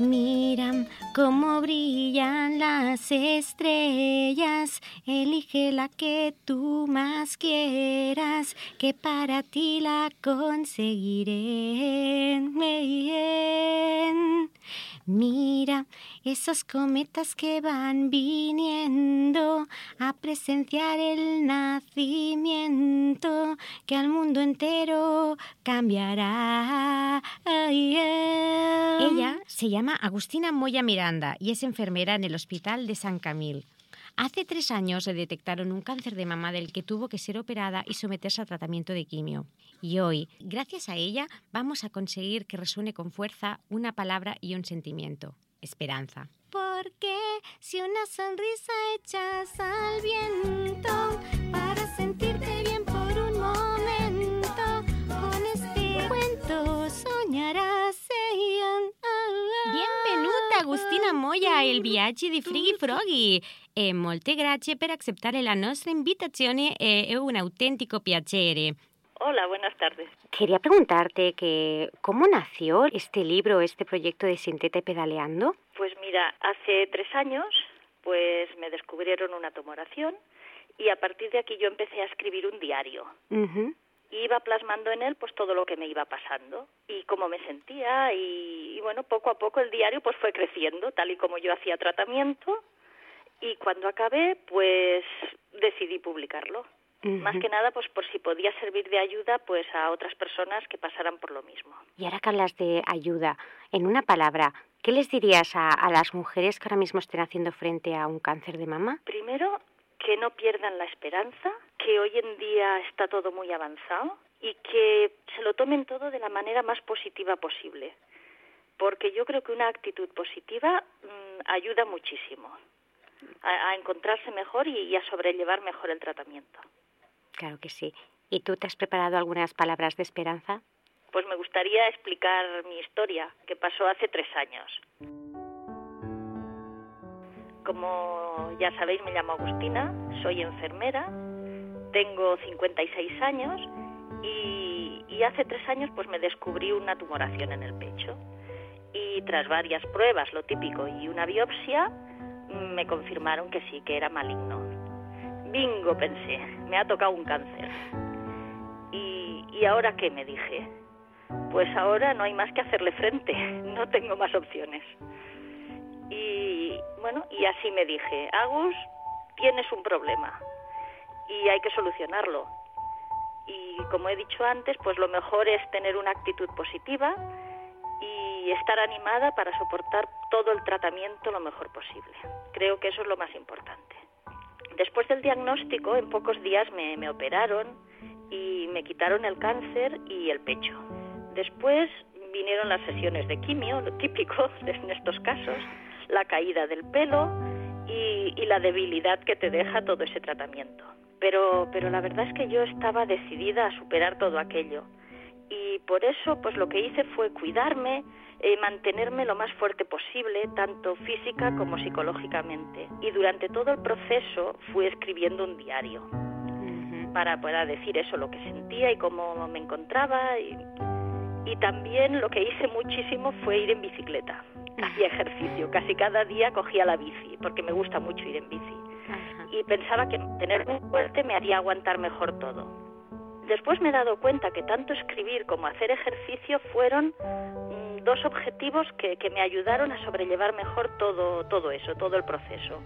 Mira cómo brillan las estrellas, elige la que tú más quieras, que para ti la conseguiré. Mira esos cometas que van viniendo a presenciar el nacimiento que al mundo entero cambiará. Eh. Ella se llama Agustina Moya Miranda y es enfermera en el Hospital de San Camil. Hace tres años le detectaron un cáncer de mama del que tuvo que ser operada y someterse a tratamiento de quimio. Y hoy, gracias a ella, vamos a conseguir que resuene con fuerza una palabra y un sentimiento. Esperanza. Porque si una sonrisa echas al viento para sentirte Agustina. moia el viatge di Frighi Froghi e molte grazie per accettare la nostra invitazione, è un autentico piacere. Hola, buenas tardes. Quería preguntarte que cómo nació este libro, este proyecto de Sinteta y Pedaleando. Pues mira, hace tres años pues me descubrieron una tumoración y a partir de aquí yo empecé a escribir un diario. Iba plasmando en él pues todo lo que me iba pasando y cómo me sentía y, y bueno, poco a poco el diario pues fue creciendo tal y como yo hacía tratamiento y cuando acabé pues decidí publicarlo. Más que nada, pues por si podía servir de ayuda pues a otras personas que pasaran por lo mismo. Y ahora que hablas de ayuda, en una palabra, ¿qué les dirías a, a las mujeres que ahora mismo estén haciendo frente a un cáncer de mama? Primero, que no pierdan la esperanza, que hoy en día está todo muy avanzado y que se lo tomen todo de la manera más positiva posible. Porque yo creo que una actitud positiva mmm, ayuda muchísimo a, a, encontrarse mejor y, y a sobrellevar mejor el tratamiento. Claro que sí. ¿Y tú te has preparado algunas palabras de esperanza? Pues me gustaría explicar mi historia, que pasó hace tres años. Como ya sabéis, me llamo Agustina, soy enfermera, tengo 56 años y, y hace tres años pues me descubrí una tumoración en el pecho. Y tras varias pruebas, lo típico, y una biopsia, me confirmaron que sí, que era maligno. Bingo, pensé, me ha tocado un cáncer. ¿Y, ¿Y ahora qué? me dije. Pues ahora no hay más que hacerle frente, no tengo más opciones. Y bueno, y así me dije, Agus, tienes un problema y hay que solucionarlo. Y como he dicho antes, pues lo mejor es tener una actitud positiva y estar animada para soportar todo el tratamiento lo mejor posible. Creo que eso es lo más importante. Después del diagnóstico, en pocos días me, me operaron y me quitaron el cáncer y el pecho. Después vinieron las sesiones de quimio, lo típico en estos casos, la caída del pelo y, y, la debilidad que te deja todo ese tratamiento. Pero, pero la verdad es que yo estaba decidida a superar todo aquello y por eso pues lo que hice fue cuidarme, eh, mantenerme lo más fuerte posible, tanto física como psicológicamente. Y durante todo el proceso fui escribiendo un diario para poder decir eso, lo que sentía y cómo me encontraba. Y, y también lo que hice muchísimo fue ir en bicicleta. Hacía ejercicio, casi cada día cogía la bici, porque me gusta mucho ir en bici. Y pensaba que tenerme fuerte me haría aguantar mejor todo. Después me he dado cuenta que tanto escribir como hacer ejercicio fueron mmm, dos objetivos que, que, me ayudaron a sobrellevar mejor todo, todo eso, todo el proceso.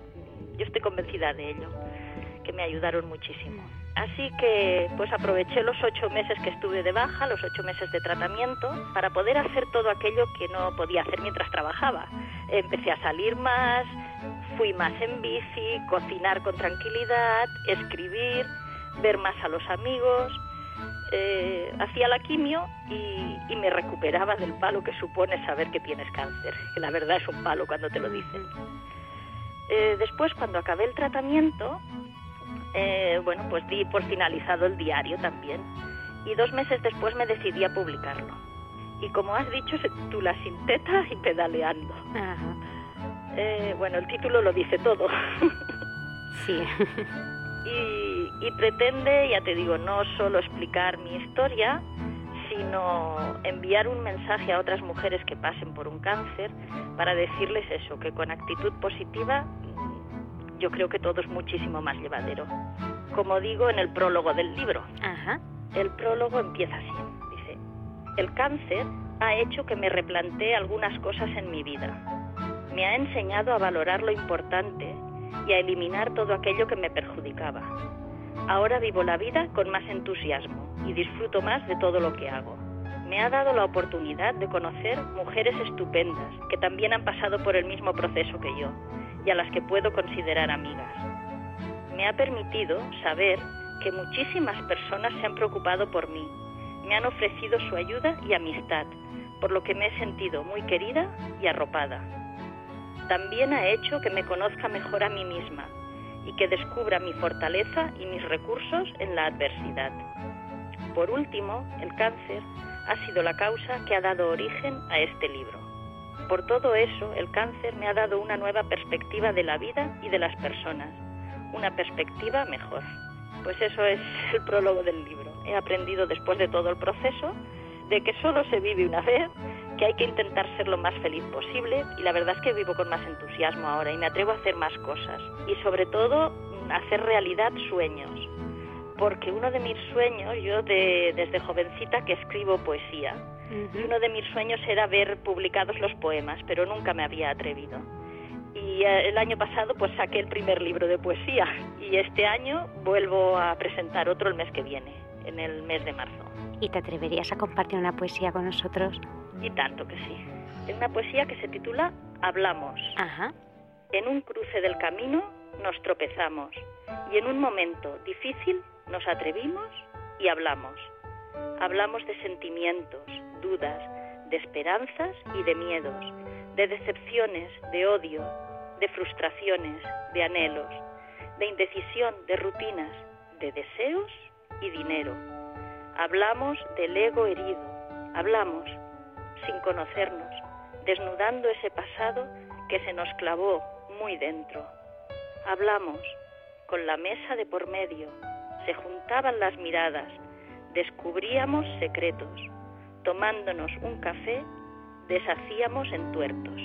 Yo estoy convencida de ello, que me ayudaron muchísimo. Así que pues aproveché los ocho meses que estuve de baja, los ocho meses de tratamiento, para poder hacer todo aquello que no podía hacer mientras trabajaba. Empecé a salir más, fui más en bici, cocinar con tranquilidad, escribir, ver más a los amigos, eh, hacía la quimio y, y, me recuperaba del palo que supone saber que tienes cáncer, que la verdad es un palo cuando te lo dicen. Eh, después, cuando acabé el tratamiento, eh, bueno, pues di por finalizado el diario también. Y dos meses después me decidí a publicarlo. Y como has dicho, se titula Sinteta y Pedaleando. Eh, bueno, el título lo dice todo. sí. y, y pretende, ya te digo, no solo explicar mi historia, sino enviar un mensaje a otras mujeres que pasen por un cáncer para decirles eso, que con actitud positiva yo creo que todo es muchísimo más llevadero. Como digo en el prólogo del libro. Ajá. El prólogo empieza así. Dice, el cáncer ha hecho que me replantee algunas cosas en mi vida. Me ha enseñado a valorar lo importante y a eliminar todo aquello que me perjudicaba. Ahora vivo la vida con más entusiasmo y disfruto más de todo lo que hago. Me ha dado la oportunidad de conocer mujeres estupendas que también han pasado por el mismo proceso que yo y a las que puedo considerar amigas. Me ha permitido saber que muchísimas personas se han preocupado por mí, me han ofrecido su ayuda y amistad, por lo que me he sentido muy querida y arropada. También ha hecho que me conozca mejor a mí misma y que descubra mi fortaleza y mis recursos en la adversidad. Por último, el cáncer ha sido la causa que ha dado origen a este libro. Por todo eso, el cáncer me ha dado una nueva perspectiva de la vida y de las personas, una perspectiva mejor. Pues eso es el prólogo del libro. He aprendido después de todo el proceso de que solo se vive una vez, que hay que intentar ser lo más feliz posible y la verdad es que vivo con más entusiasmo ahora y me atrevo a hacer más cosas y sobre todo mm, hacer realidad sueños. Porque uno de mis sueños, yo de, desde jovencita que escribo poesía, y uno de mis sueños era ver publicados los poemas, pero nunca me había atrevido. Y eh, el año pasado pues saqué el primer libro de poesía y este año vuelvo a presentar otro el mes que viene, en el mes de marzo. ¿Y te atreverías a compartir una poesía con nosotros? Y tanto que sí. Es una poesía que se titula Hablamos. Ajá. En un cruce del camino nos tropezamos y en un momento difícil nos atrevimos y hablamos. Hablamos de sentimientos, dudas, de esperanzas y de miedos, de decepciones, de odio, de frustraciones, de anhelos, de indecisión, de rutinas, de deseos y dinero. Hablamos del ego herido, hablamos sin conocernos, desnudando ese pasado que se nos clavó muy dentro. Hablamos con la mesa de por medio, se juntaban las miradas, descubríamos secretos, tomándonos un café, deshacíamos entuertos.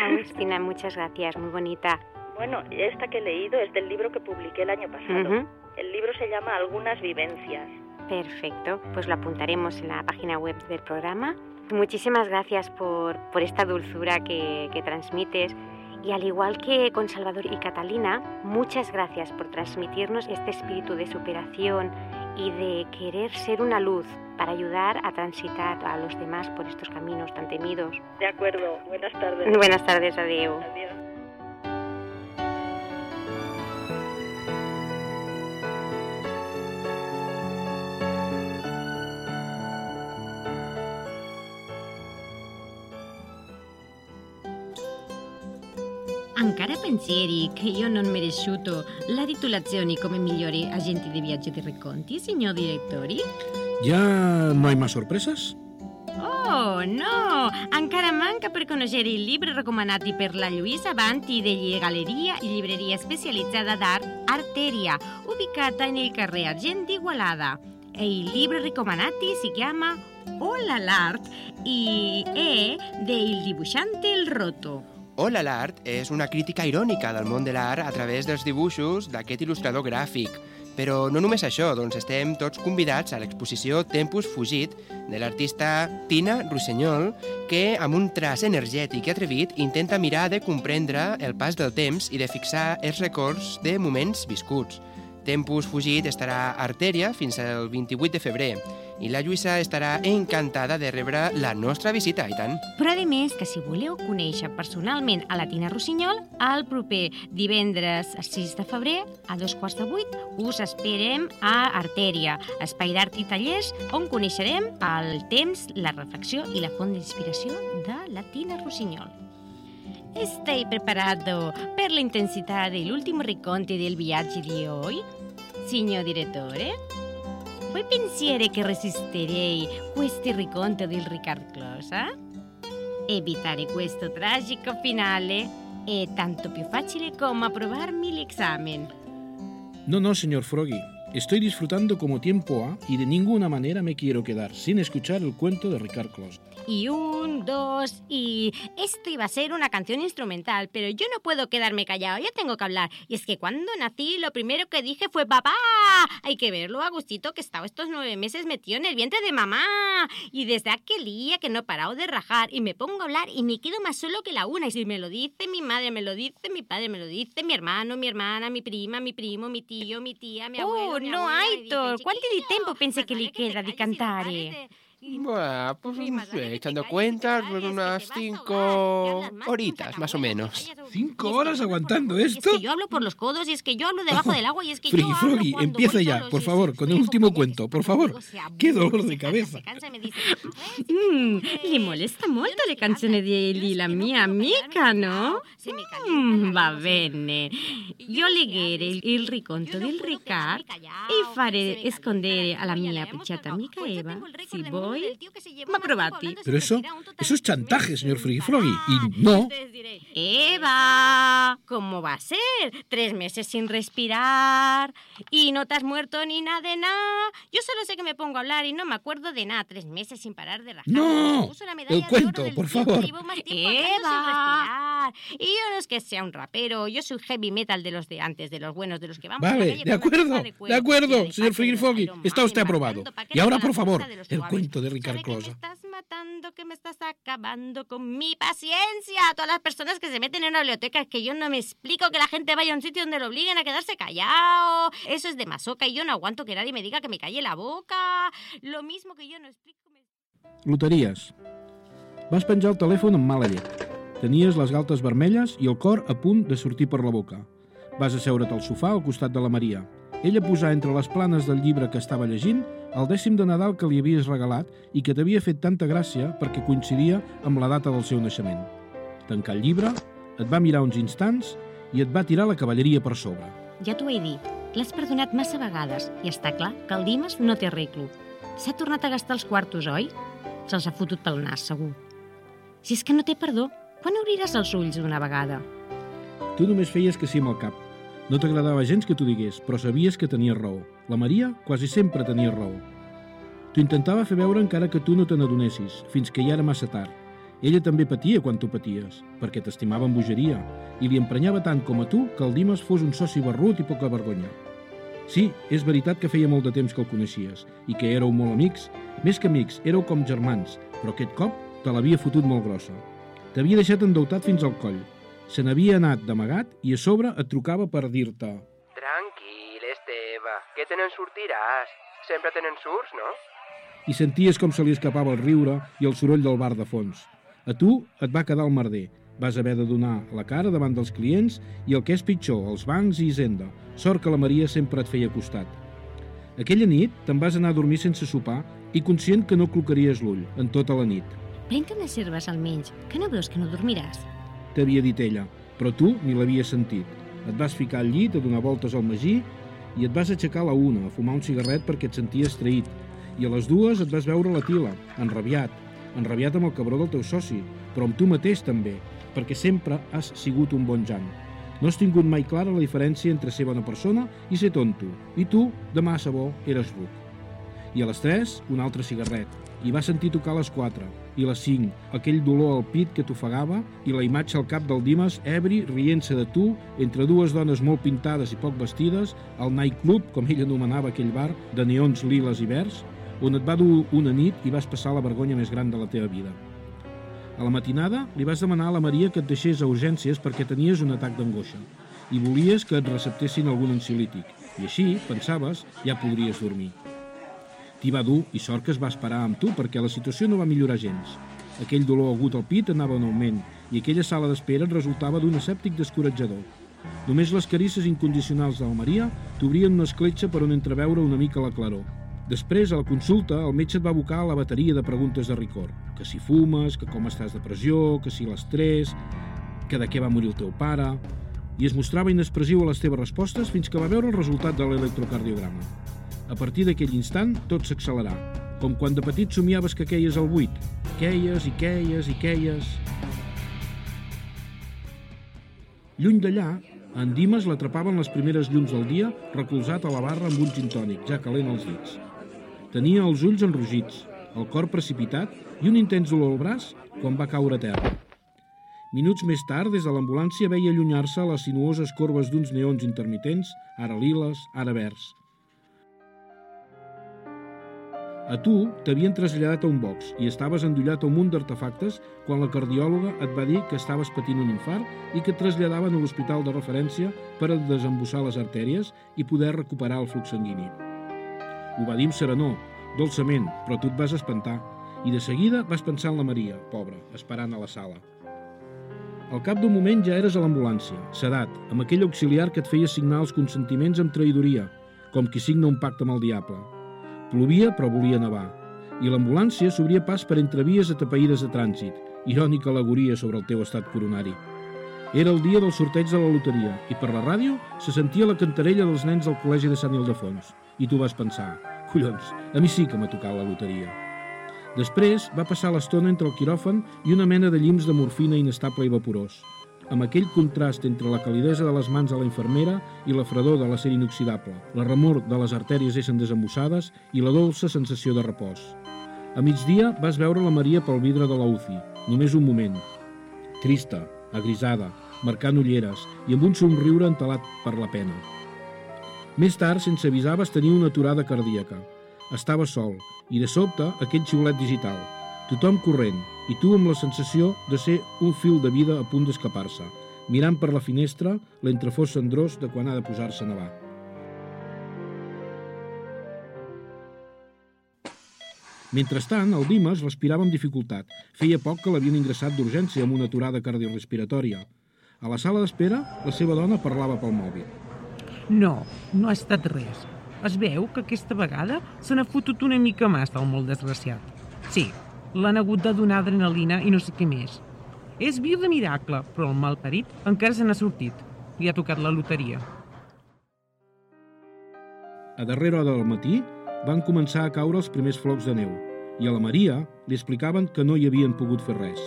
Agustina, muchas gracias, muy bonita. Bueno, esta que he leído es del libro que publiqué el año pasado. El libro se llama Algunas vivencias. Perfecto, pues lo apuntaremos en la página web del programa. Muchísimas gracias por, por esta dulzura que, que transmites. Y al igual que con Salvador y Catalina, muchas gracias por transmitirnos este espíritu de superación y de querer ser una luz para ayudar a transitar a los demás por estos caminos tan temidos. De acuerdo, buenas tardes. Buenas tardes, Adeu. Adiós. Encara pensieri che io non meresciuto la titolazione come migliore agente di viaggio di racconti, signor direttori? ¿Ya no hay más sorpresas? Oh, no! Encara manca per conoscere i libri recomanati per la Lluïsa Avanti degli Galleria e Libreria Specializzata d'Art Arteria, ubicata nel carrer Argent d'Igualada. E il libro recomanati si chiama Hola l'Art e è del dibuixante El Roto. Hola l'Art és una crítica irònica del món de l'art a través dels dibuixos d'aquest il·lustrador gràfic. Però no només això, doncs estem tots convidats a l'exposició Tempus Fugit de l'artista Tina Rossinyol, que amb un traç energètic i atrevit intenta mirar de comprendre el pas del temps i de fixar els records de moments viscuts. Tempus Fugit estarà a Artèria fins al 28 de febrer i la Lluïsa estarà encantada de rebre la nostra visita, i tant. Però a més que si voleu conèixer personalment a la Tina Rossinyol, el proper divendres 6 de febrer a dos quarts de vuit us esperem a Artèria, espai d'art i tallers on coneixerem el temps, la reflexió i la font d'inspiració de la Tina Rossinyol. ¿Estáis preparado per la intensità dell'ultimo racconto del viaggio di oggi, signor direttore? Voi pensiere che resisterei questo racconto del Ricard Closa? Evitare questo tragico finale è tanto più facile come approvarmi l'esame. No, no, señor Froggy. Estoy disfrutando como tiempo ha y de ninguna manera me quiero quedar sin escuchar el cuento de Ricard Close. Y un, dos, y... Esto iba a ser una canción instrumental, pero yo no puedo quedarme callado, yo tengo que hablar. Y es que cuando nací, lo primero que dije fue papá. Hay que verlo, Agustito, que estaba estos nueve meses metido en el vientre de mamá. Y desde aquel día que no he parado de rajar y me pongo a hablar y me quedo más solo que la una. Y si me lo dice mi madre, me lo dice mi padre, me lo dice mi hermano, mi hermana, mi prima, mi primo, mi tío, mi tía, mi abuelo, Oh, mi no, abuela, Aitor, quanti di "Chiquillo, tempo li vale te queda di cantare? Pares de- y- Bueno, pues no echando cuentas, pues unas cinco horitas, más o menos. ¿Cinco horas yo aguantando esto? Es que yo hablo por los codos y es que yo hablo debajo del agua y es que yo hablo Froggy, empieza ya, por favor, con el último cuento, por favor. Qué dolor de cabeza. Mm, li molesta molto le canzoni di la mia amica, no? Mm, calienta va bene. Io legheré il, racconto del Ricard e faré escondere alla mia appicciata amica Eva, si vuole, oi? M'ha provat Pero eso, eso es chantaje, señor Frigifrogui. Y no. Eva, ¿cómo va a ser? Tres meses sin respirar y no te has muerto ni nada de nada. Yo solo sé que me pongo a hablar y no me acuerdo de nada. Tres meses sin parar de rajar. No, el cuento, por favor. Eva, y yo no es que sea un rapero, yo soy heavy metal de los de antes, de los buenos, de los que vamos vale, a la calle de acuerdo, de, acuerdo, señor Frigifrogui. Está usted aprobado. Y ahora, por favor, el cuento de Ricard Closa. me estás matando, que me estás acabando con mi paciencia. Todas las personas que se meten en una biblioteca es que yo no me explico que la gente vaya a un sitio donde lo obliguen a quedarse callado. Eso es de masoca y yo no aguanto que nadie me diga que me calle la boca. Lo mismo que yo no explico... Loteries. Vas penjar el telèfon amb mala llet. Tenies les galtes vermelles i el cor a punt de sortir per la boca. Vas asseure't al sofà al costat de la Maria. Ella posà entre les planes del llibre que estava llegint el dècim de Nadal que li havies regalat i que t'havia fet tanta gràcia perquè coincidia amb la data del seu naixement. Tancà el llibre, et va mirar uns instants i et va tirar la cavalleria per sobre. Ja t'ho he dit, l'has perdonat massa vegades i està clar que el Dimas no té arreglo. S'ha tornat a gastar els quartos, oi? Se'ls ha fotut pel nas, segur. Si és que no té perdó, quan obriràs els ulls d'una vegada? Tu només feies que sí amb el cap. No t'agradava gens que t'ho digués, però sabies que tenia raó. La Maria quasi sempre tenia raó. T'ho intentava fer veure encara que tu no te n'adonessis, fins que ja era massa tard. Ella també patia quan tu paties, perquè t'estimava amb bogeria, i li emprenyava tant com a tu que el Dimas fos un soci barrut i poca vergonya. Sí, és veritat que feia molt de temps que el coneixies i que éreu molt amics. Més que amics, éreu com germans, però aquest cop te l'havia fotut molt grossa. T'havia deixat endeutat fins al coll. Se n'havia anat d'amagat i a sobre et trucava per dir-te que te n'en sortiràs. Sempre tenen surts, no? i senties com se li escapava el riure i el soroll del bar de fons. A tu et va quedar el merder. Vas haver de donar la cara davant dels clients i el que és pitjor, els bancs i Hisenda. Sort que la Maria sempre et feia costat. Aquella nit te'n vas anar a dormir sense sopar i conscient que no clocaries l'ull en tota la nit. Pren-te unes serves almenys, que no veus que no dormiràs? T'havia dit ella, però tu ni l'havies sentit. Et vas ficar al llit a donar voltes al magí i et vas aixecar a la una a fumar un cigarret perquè et senties traït i a les dues et vas veure la tila, enrabiat, enrabiat amb el cabró del teu soci, però amb tu mateix també, perquè sempre has sigut un bon Jan. No has tingut mai clara la diferència entre ser bona persona i ser tonto, i tu, de massa bo, eres ruc. I a les 3, un altre cigarret, i va sentir tocar a les 4, i a les 5, aquell dolor al pit que t'ofegava i la imatge al cap del Dimas, ebri, rient-se de tu, entre dues dones molt pintades i poc vestides, al nightclub, com ell anomenava aquell bar, de neons liles i verds, on et va dur una nit i vas passar la vergonya més gran de la teva vida. A la matinada li vas demanar a la Maria que et deixés a urgències perquè tenies un atac d'angoixa i volies que et receptessin algun ansiolític i així, pensaves, ja podries dormir. T'hi va dur i sort que es va esperar amb tu perquè la situació no va millorar gens. Aquell dolor agut al pit anava en augment i aquella sala d'espera resultava d'un escèptic descoratjador. Només les carícies incondicionals de la Maria t'obrien una escletxa per on entreveure una mica la claror. Després, a la consulta, el metge et va abocar a la bateria de preguntes de rigor. Que si fumes, que com estàs de pressió, que si l'estrès, que de què va morir el teu pare... I es mostrava inexpressiu a les teves respostes fins que va veure el resultat de l'electrocardiograma. A partir d'aquell instant, tot s'accelerà. Com quan de petit somiaves que queies al buit. Queies i queies i queies... Lluny d'allà, en Dimas l'atrapaven les primeres llums del dia recolzat a la barra amb un gintònic, ja calent als dits. Tenia els ulls enrogits, el cor precipitat i un intens dolor al braç quan va caure a terra. Minuts més tard, des de l'ambulància veia allunyar-se les sinuoses corbes d'uns neons intermitents, ara liles, ara verds. A tu t'havien traslladat a un box i estaves endollat a un munt d'artefactes quan la cardiòloga et va dir que estaves patint un infart i que et traslladaven a l'hospital de referència per a desembussar les artèries i poder recuperar el flux sanguini. Ho va dir amb serenor, dolçament, però tu et vas espantar i de seguida vas pensar en la Maria, pobra, esperant a la sala. Al cap d'un moment ja eres a l'ambulància, sedat, amb aquell auxiliar que et feia signar els consentiments amb traïdoria, com qui signa un pacte amb el diable. Plovia, però volia nevar, i l'ambulància s'obria pas per entrevies atapeïdes de trànsit, irònica alegoria sobre el teu estat coronari. Era el dia del sorteig de la loteria i per la ràdio se sentia la cantarella dels nens del col·legi de Sant Ildefons. I tu vas pensar, collons, a mi sí que m'ha tocat la loteria. Després va passar l'estona entre el quiròfan i una mena de llims de morfina inestable i vaporós, amb aquell contrast entre la calidesa de les mans de la infermera i la fredor de l'acer inoxidable, la remor de les artèries essent desembussades i la dolça sensació de repòs. A migdia vas veure la Maria pel vidre de la UCI, només un moment. Trista, agrisada, marcant ulleres i amb un somriure entelat per la pena. Més tard, sense avisar, vas tenir una aturada cardíaca. Estava sol, i de sobte aquell xiulet digital. Tothom corrent, i tu amb la sensació de ser un fil de vida a punt d'escapar-se, mirant per la finestra l'entrefós cendrós de quan ha de posar-se a nevar. Mentrestant, el Dimas respirava amb dificultat. Feia poc que l'havien ingressat d'urgència amb una aturada cardiorespiratòria. A la sala d'espera, la seva dona parlava pel mòbil. No, no ha estat res. Es veu que aquesta vegada se n'ha fotut una mica més del molt desgraciat. Sí, l'han hagut de donar adrenalina i no sé què més. És viu de miracle, però el malparit encara se n'ha sortit. Li ha tocat la loteria. A darrera hora del matí van començar a caure els primers flocs de neu i a la Maria li explicaven que no hi havien pogut fer res,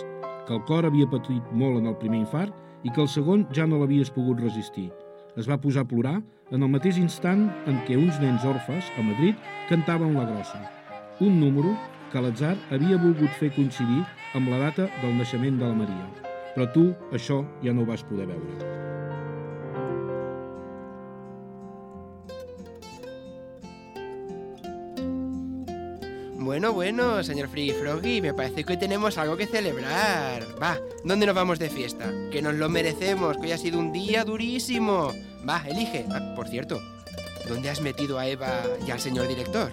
que el cor havia patit molt en el primer infart i que el segon ja no l'havies pogut resistir. Es va posar a plorar en el mateix instant en què uns nens orfes a Madrid cantaven la grossa, un número que l'atzar havia volgut fer coincidir amb la data del naixement de la Maria. Però tu això ja no ho vas poder veure. Bueno, bueno, señor Friggy Froggy, me parece que hoy tenemos algo que celebrar. Va, ¿dónde nos vamos de fiesta? Que nos lo merecemos, que hoy ha sido un día durísimo. Va, elige. Ah, por cierto, ¿dónde has metido a Eva y al señor director?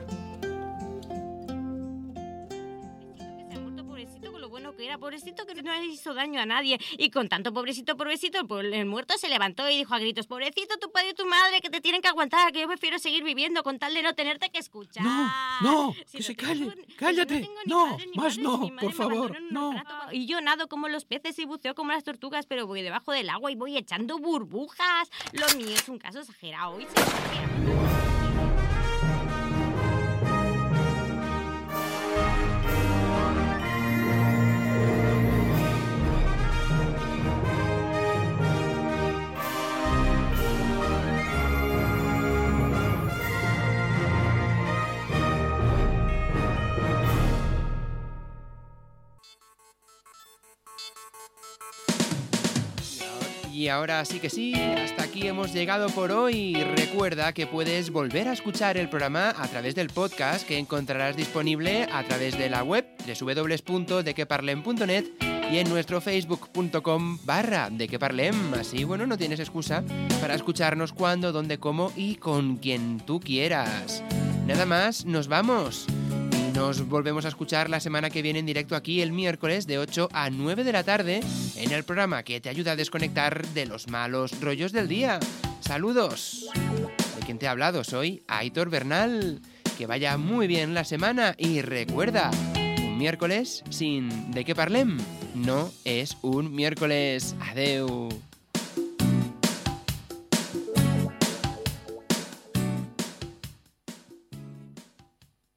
Pobrecito que no le hizo daño a nadie. Y con tanto pobrecito, pobrecito, el muerto se levantó y dijo a gritos, pobrecito tu padre y tu madre que te tienen que aguantar, que yo prefiero seguir viviendo con tal de no tenerte que escuchar. No, no, que se calle, cállate. No, más no, por favor, no. Y yo nado como los peces y buceo como las tortugas, pero voy debajo del agua y voy echando burbujas. Lo mío es un caso exagerado y se exagera. Y ahora sí que sí, hasta aquí hemos llegado por hoy. Recuerda que puedes volver a escuchar el programa a través del podcast que encontrarás disponible a través de la web www.dequeparlem.net y en nuestro facebook.com barra de. Así, bueno, no tienes excusa para escucharnos cuando, dónde, cómo y con quien tú quieras. Nada más, nos vamos. Nos volvemos a escuchar la semana que viene en directo aquí el miércoles de 8 a 9 de la tarde en el programa que te ayuda a desconectar de los malos rollos del día. Saludos. De quien te ha hablado soy Aitor Bernal. Que vaya muy bien la semana y recuerda, un miércoles sin de qué parlem no es un miércoles. Adeu.